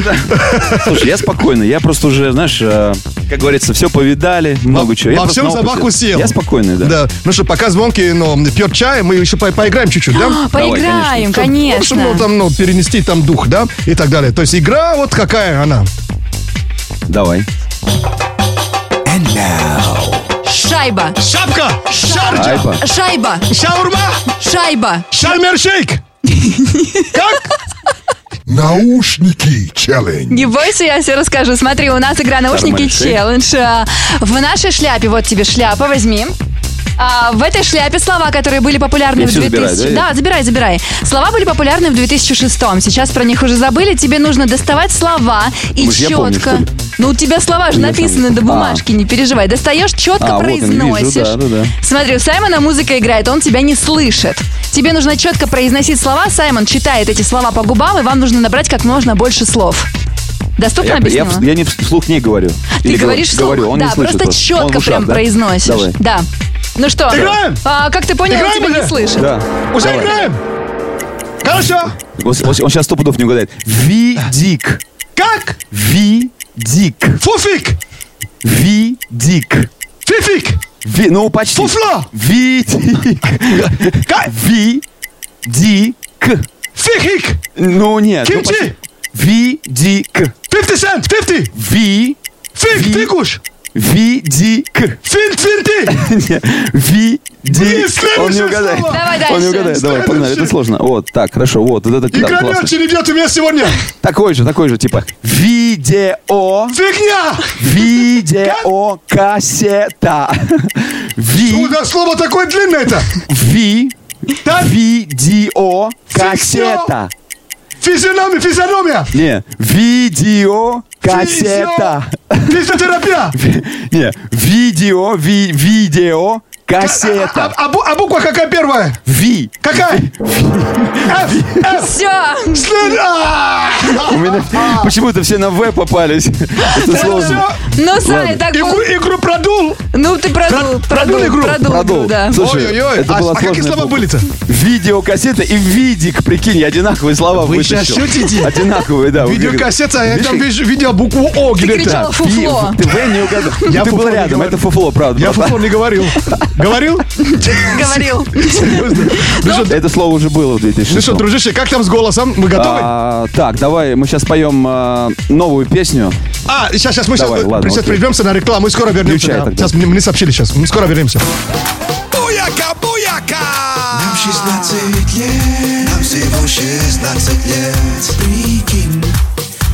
Слушай, я спокойный. Я просто уже, знаешь, э, как говорится, все повидали, много чего. Я Во всем собаку съел. Я спокойный, да. Да. Ну что, пока звонки, но пьет чай, мы еще по- поиграем чуть-чуть, да? Поиграем, Чтоб- конечно. Чтобы ну, там, ну, перенести там дух, да? И так далее. То есть игра вот какая она. Давай. Шайба. Шапка. Шарджа. Шайба. Шайба. Шаурма. Шайба. Шальмершейк. Наушники челлендж. Не бойся, я все расскажу. Смотри, у нас игра наушники челлендж. А, В нашей шляпе, вот тебе шляпа, возьми. А, в этой шляпе слова, которые были популярны Я в всё 2000... забираю, да? Да, забирай, забирай. Слова были популярны в 2006 Сейчас про них уже забыли. Тебе нужно доставать слова и я четко. помню, что ли? ну, у тебя слова же Я написаны сам- до А. бумажки, не переживай. Достаешь, четко А, вот он, вижу, произносишь. да, да, да. Смотри, у Саймона музыка играет, он тебя не слышит. Тебе нужно четко произносить слова. Саймон читает эти слова по губам, и вам нужно набрать как можно больше слов. Доступно Я, я, объяснила? в- я не вслух не говорю. Ты Или говоришь вслух. говорю, он да, не слышит просто четко Он ушах, прям да? произносишь. Давай. Да. Ну что, Играем? а, как ты понял, он Играем тебя уже? не слышит. Да. Уже Давай. играем? Хорошо. Он, он- он сейчас сто пудов не угадает. Видик. Как? Видик. Фуфик. Видик. Фифик. Ви, ну, почти. Фуфло. Видик. Как? Видик. Фихик. Ну, нет. ну, Кимчи. почти. Видик. 50 цент. 50. Ви. Фиг. Ви- Фикуш. Видик. Финт. Финты. Видик. Он не угадает. Давай Он не дальше. угадает. Давай, погнали. Это сложно. Вот, так, хорошо. Вот, вот это не классно. идет у меня сегодня. Такой же, такой же, типа. Видео. Фигня. Видео кассета. Ви. Ну, да, слово такое длинное это. Ви. Так. Видео кассета. Физиономия. Физиономия. Не. Видео кассета. Физиотерапия. Не. Видео. Ви, видео кассета. а бу- а буква какая первая? Ви. Какая? Все. А! У меня почему-то все на В попались. Это сложно. Ну, Сай, так Игру, игру продул. Ну, ты продул, Про- продул, игру? продул, Продул. да. Слушай, Ой-ой-ой. А, а какие слова были-то? Видеокассета и видик, прикинь, одинаковые слова Вы сейчас шутите? Одинаковые, да. Видеокассета, а я там видел букву О Ты где-то. кричала фуфло. Ты В не угадал. Я Ты был рядом, это фуфло, правда. Я фуфло не говорил. Говорил? Говорил. Ну что, Это слово уже было в 2006 ну что, дружище, как там с голосом? Мы готовы? А, Так, давай, мы сейчас поем а, новую песню. А, сейчас, сейчас мы сейчас, прервемся на рекламу и скоро вернемся. Сейчас мне сообщили сейчас. Мы скоро вернемся. Буяка, буяка! Нам 16 лет, нам всего 16 лет Прикинь,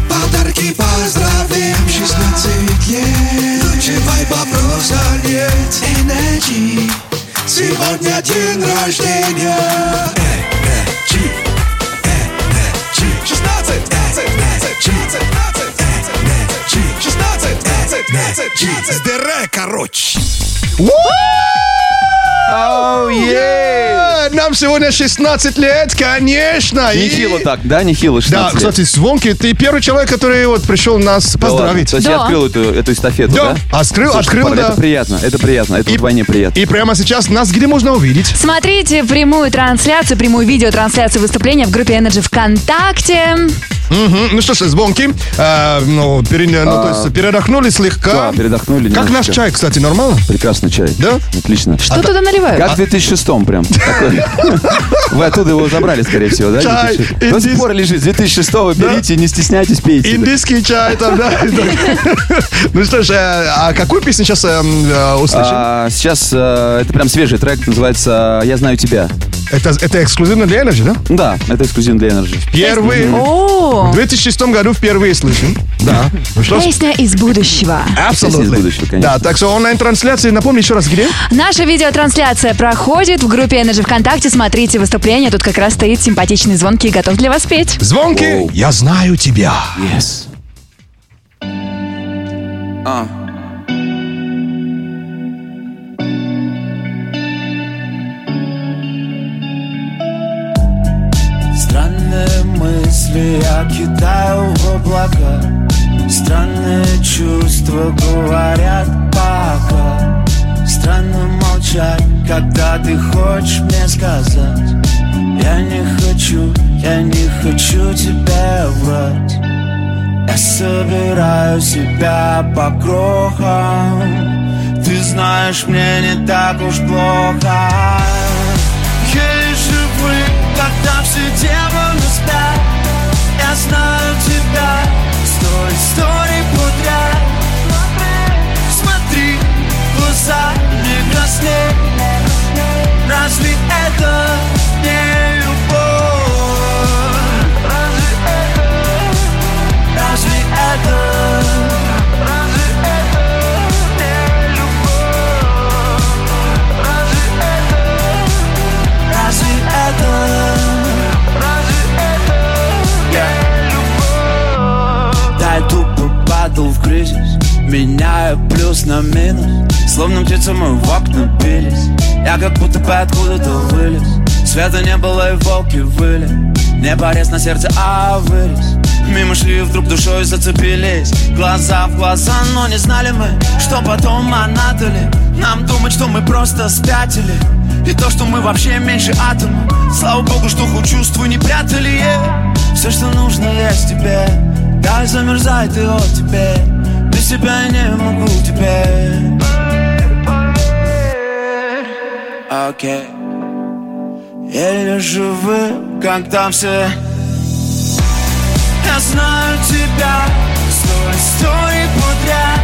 подарки поздравим 16 лет, вайба просто нет Energy, сегодня день рождения Energy, Energy 16, 16, 16, 16, 16, 16, 16 Здоровья, короче! Оу, Э, Нам сегодня 16 лет, конечно. и- Нехило так, да, нехило, 16 Да, лет. кстати, Звонки, ты первый человек, который вот пришел нас Да ладно. поздравить. То есть я открыл эту, эту эстафету, Да, да? открыл, Слушай, открыл, парни, да. Это приятно, это приятно, это вдвойне приятно. И прямо сейчас нас где можно увидеть? Смотрите прямую трансляцию, прямую видеотрансляцию выступления в группе Energy ВКонтакте. Мгм. Ну что ж, звонки. А, ну, пере- ну, то есть передохнули слегка. Да, передохнули Как наш немножечко. чай, кстати, нормально? Прекрасный чай. Да? Отлично. Что туда наливают? Как в 2006 прям. Такой. Вы оттуда его забрали, скорее всего, да? Чай, 2006? До сих пор лежит. С 2006 берите, не стесняйтесь, пейте. Индийский чай там, да. Ну что ж, э, а какую песню сейчас э, э, услышим? А, Сейчас это прям свежий трек, называется «Я знаю тебя». Это, это эксклюзивно для Energy, да? Да, это эксклюзивно для Energy. Первый. О, В 2006 году впервые слышим. Да. Ну песня из будущего. Конечно. Да, так что онлайн-трансляция, напомни еще раз, где? Наша видеотрансляция проходит в группе Energy ВКонтакте. Смотрите выступление. Тут как раз стоит симпатичный звонкий и готов для вас петь. Звонки, я знаю тебя. Yes. А. мысли я кидаю в облака. Странные чувства говорят пока Странно молчать, когда ты хочешь мне сказать. Я не хочу, я не хочу тебе врать Я собираю себя по крохам. Ты знаешь, мне не так уж плохо. Еле живы, когда все демоны спят Знаю тебя, сто историй подряд. Смотри, глаза не красней. Разве это падал в кризис Меняя плюс на минус. Словно птицы мы в окна бились. Я как будто бы откуда-то вылез. Света не было и волки выли. Не порез на сердце, а вырез. Мимо шли, вдруг душой зацепились. Глаза в глаза, но не знали мы Что потом, а Нам думать, что мы просто спятили. И то, что мы вообще меньше атома. Слава богу, что хоть чувства не прятали. Yeah. Все, что нужно, есть тебе Дай замерзай ты вот теперь Без тебя я не могу теперь. Окей. Еле живы, когда все. Я знаю тебя. Сто историй подряд.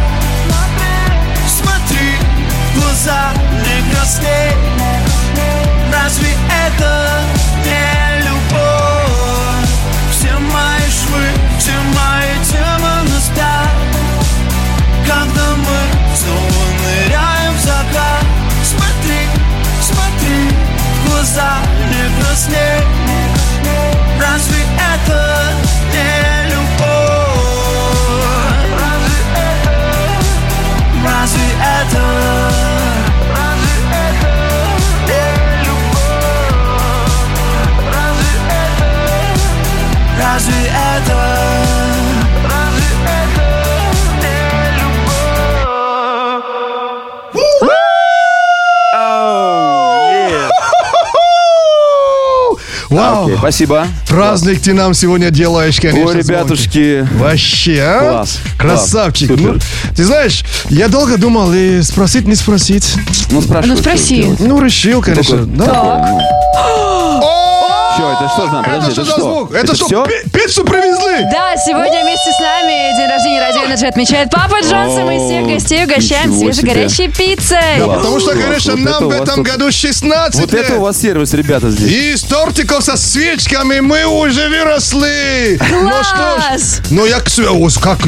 Смотри, глаза не красней. Разве это не мои демоны спят Когда мы снова ныряем в закат Смотри, смотри, в глаза не красней Разве это не спасибо. Праздник ты нам сегодня делаешь, конечно. Ой, ребятушки. Звонки. Вообще, а? Класс, Красавчик. класс, супер. Ну, ты знаешь, я долго думал, и спросить, не спросить. Ну, спрашивай. Ну, спроси. Ну, решил, конечно. Только- Да. Что, это что нам? Подожди, Это что это за что? звук? Это что, все? пи- пиццу привезли? Да, сегодня вместе с нами день рождения Радио Energy отмечает Папа Джонс, и мы всех гостей угощаем ничего себе. свежегорячей пиццей. Да, потому что, Класс. конечно, Вот это нам у в вас этом тут- году 16 Вот лет. это у вас сервис, ребята, здесь. И из тортиков со свечками мы уже выросли. Ну что ж, ну я к о, как,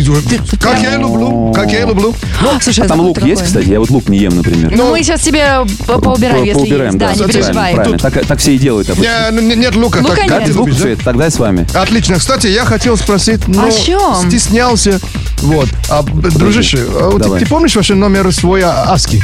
как я и люблю, как я и люблю. Ну, Слушай, А там лук есть, кстати? Я вот лук не ем, например. Ну, мы сейчас тебе по- поубираем, По- если поубираем, есть. Да, не правильно, переживай. Правильно, так, так все и делают обычно. не- не- нет лука. Лука так, нет. как Как ты звук, любишь, да? Тогда я с вами. Отлично. Кстати, я хотел спросить, но чем? стеснялся. Вот. А, дружище, а ты, ты помнишь вообще номер свой а, Аски?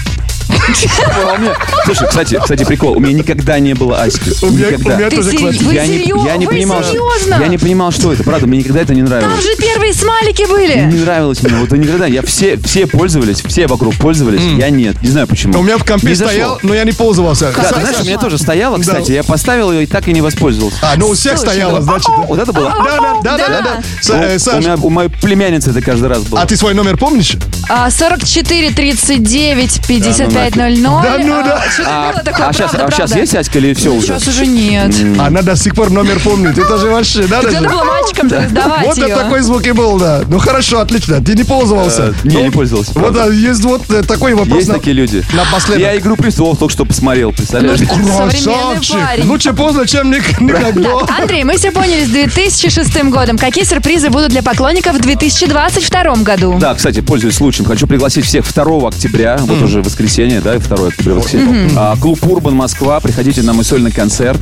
Слушай, кстати, кстати, прикол. У меня никогда не было аськи. У меня- Никогда. у меня Ты тоже сери- классика. Вы я не, я понимал, что- я не понимал, что это. Правда, мне никогда это не Там нравилось. же первые смайлики были. Не нравилось мне. Вот никогда. Я все, все пользовались, все вокруг пользовались. Я нет. Не знаю почему. У меня в компе Не зашло. стоял, но я не пользовался. Да, ты знаешь, у меня тоже стояло, кстати. Я поставил ее и так и не воспользовался. А, ну у всех стояло, ну, значит. Вот это было. Да, да, да, да, да. Са- э, У, Саш, меня, у моей племянницы это каждый раз было. а ты свой номер помнишь? А, 44 39 55 00. Да ну да. Что-то А, было такое, а сейчас, правда, а сейчас правда. есть Аська или все уже? Сейчас уже нет. Она до сих пор номер помнит. Это же вообще, надо Надо же. было мальчикам же раздавать Вот это такой звук и был, да. Ну хорошо, отлично. Ты не пользовался. Э, не, Ну, не пользовался, Вот да, есть вот э, такой вопрос. Есть такие люди. Напоследок. Я «Игру престолов» только что посмотрел, представляешь? Красавчик. парень. Лучше поздно, чем ник- никогда. Андрей, мы все поняли с 2006 годом. Какие сюрпризы будут для поклонников в 2022 году? Да, кстати, пользуясь случаем, хочу пригласить всех 2 октября, вот уже воскресенье, да, 2 октября воскресенье. Клуб Urban Москва, приходите на мой сольный концерт,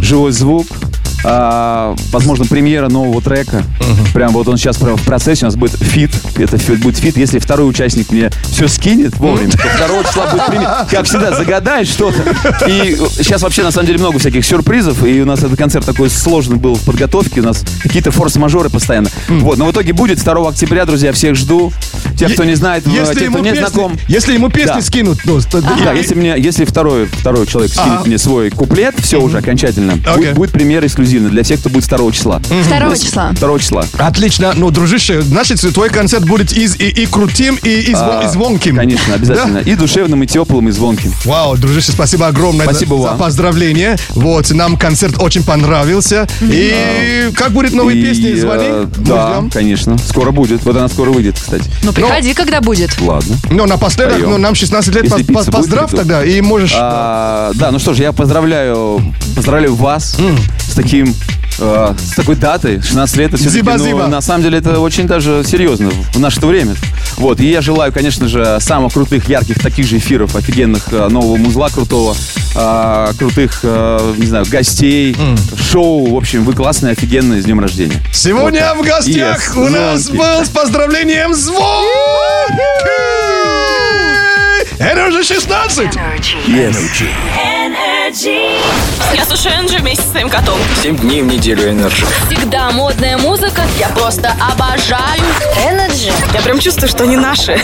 живой звук, а, возможно, премьера нового трека. Прям вот он сейчас прям в процессе, у нас будет feat. Это feat- будет feat. Если второй участник мне все скинет вовремя, то второго числа будет премьера. Как всегда, загадает что-то. И сейчас вообще, на самом деле, много всяких сюрпризов. И у нас этот концерт такой сложный был в подготовке. У нас какие-то форс-мажоры постоянно. Вот, но в итоге будет 2 октября, друзья, всех жду. Те, кто не знает, Если те, кто не песни- знаком. если ему песни Да. скинут, ну, то- Да, если, мне, если второй, второй человек скинет Ага. мне свой куплет, все уже окончательно, будет, будет премьера эксклюзивно для всех, кто будет 2 числа. Второго То есть числа. 2 числа. Отлично. Ну, дружище, значит, твой концерт будет из, и, и крутым, и, и, звон- А, и звонким. Конечно, обязательно. Да? И душевным, и теплым, и звонким. Вау, дружище, спасибо огромное Спасибо за, вам. за поздравление. Вот, нам концерт очень понравился. И как будет новые И, песни? Звони. э, да, ждем. конечно. Скоро будет. Вот она скоро выйдет, кстати. Ну, приходи, когда будет. Ладно. Ну, напоследок, Поем. ну, нам 16 лет, Если будет, поздрав приду. тогда, и можешь... А, да, ну что ж, я поздравляю, поздравляю вас с таким э, с такой датой, 16 лет, это все-таки, Зиба-зиба. ну, на самом деле, это очень даже серьезно в наше время. Вот, и я желаю, конечно же, самых крутых, ярких таких же эфиров, офигенных, э, нового музла крутого, э, крутых, э, не знаю, гостей, шоу, в общем, вы классные, офигенные, с днем рождения. Сегодня Вот в гостях Yes, у нас Звонкий. был с поздравлением Звонкий. Это уже 16. Energy. Я слушаю Энджи вместе с своим котом. Семь дней в неделю Energy. Всегда модная музыка. Я просто обожаю. Energy. Я прям чувствую, что они наши.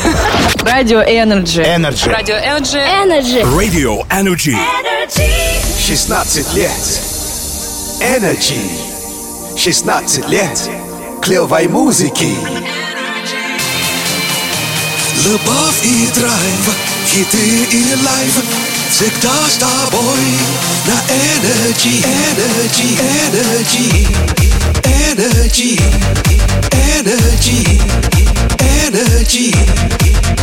Радио Energy. Energy. Радио Energy. Energy. Radio Energy. 16 лет. Energy. 16 лет. Клевой музыки. Любовь и драйв, хиты или лайв, всегда с тобой на Energy, Energy, Energy, Energy, Energy, Energy.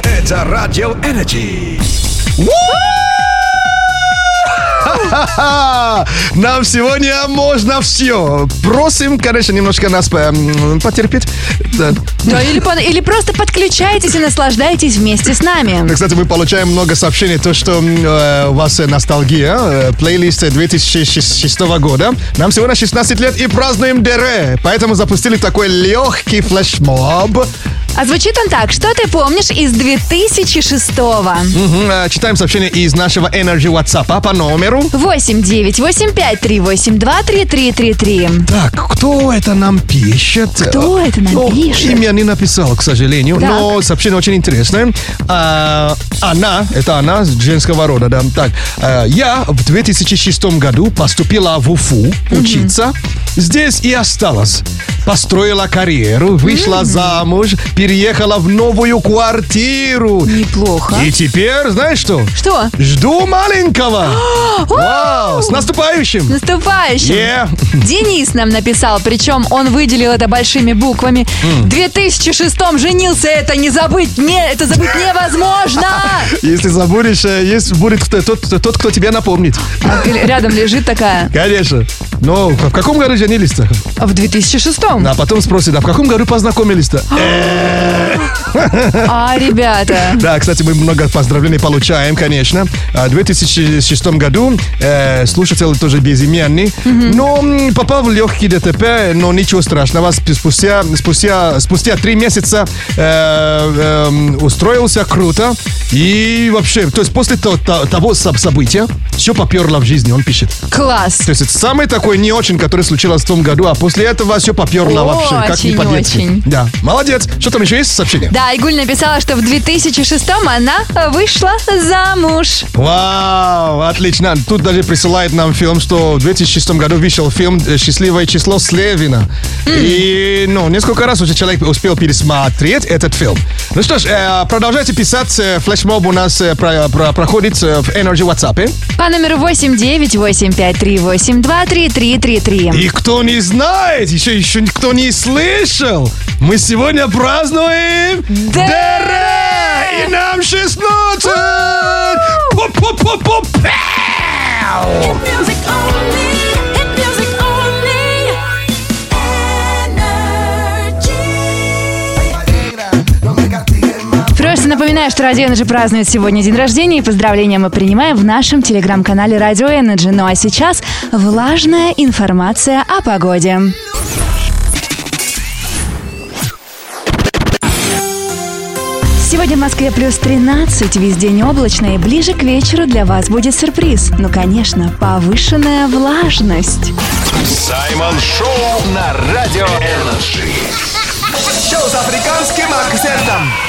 Это радио Energy. Ха-ха-ха! Нам сегодня можно все. Просим, конечно, немножко нас м, потерпеть. Да. Да, или, или просто подключайтесь и наслаждайтесь вместе с нами. Кстати, мы получаем много сообщений, то, что э, у вас э, ностальгия, э, плейлист 2006 года. Нам сегодня 16 лет и празднуем Дере, поэтому запустили такой легкий флешмоб. А звучит он так. Что ты помнишь из 2006-го? Мгм, э, Читаем сообщение из нашего Energy WhatsApp по номеру. 8 9 8 5 3 8 2 3 3 3 3. Так, кто это нам пишет? Кто это нам Ну, пишет? Имя не написал, к сожалению, Так. но сообщение очень интересное. А, она, это она, женского рода, да. Так, а, я в 2006 году поступила в Уфу учиться. Здесь и осталась. Построила карьеру, вышла замуж, переехала в новую квартиру. Неплохо. И теперь, знаешь что? Что? Жду маленького. Вау, с наступающим. Наступающим. Yeah. Денис нам написал, причем он выделил это большими буквами. В 2006 женился, это не забыть, не, это забыть невозможно. Если забудешь, э, есть будет тот, тот, кто тебя напомнит. Рядом лежит такая. Конечно. Но в каком году женились-то? В 2006 А потом спросит, а в каком году познакомились-то? А, ребята. Да, кстати, мы много поздравлений получаем, конечно. А, В 2006 году э, слушатель тоже безымянный, но попал в легкий ДТП, но ничего страшного. Сп- Спустя, спустя, спустя три месяца э, эм, устроился круто. И вообще, то есть после то- то- того соб- события все поперло в жизни, он пишет. Класс. То есть это самый такой не очень, который случилось в том году, а после этого все поперло вообще, как не по-детски. Очень-очень. Да, молодец. Что там еще есть сообщение? Да, Игуль написала, что в 2006 она вышла замуж. Вау, отлично. Тут даже присылает нам фильм, что в 2006 году вышел фильм «Счастливое число Слевина». И, ну, несколько раз уже человек успел пересмотреть этот фильм. Ну что ж, э, продолжайте писать. э, Флешмоб у нас э, про- про- проходит в Energy WhatsApp. По номеру 8 9 8 5 3 8 2 3 3 3 3. И кто не знает, еще, еще никто не слышал, мы сегодня празднуем Дере! И нам 16! Пу-пу-пу-пу! Напоминаю, что Радио Energy празднует сегодня день рождения, и поздравления мы принимаем в нашем телеграм-канале Радио Energy. Ну а сейчас влажная информация о погоде. Сегодня в Москве плюс 13, весь день облачно, и ближе к вечеру для вас будет сюрприз. Ну, конечно, повышенная влажность. Саймон Шоу на Радио Energy. Шоу с африканским акцентом.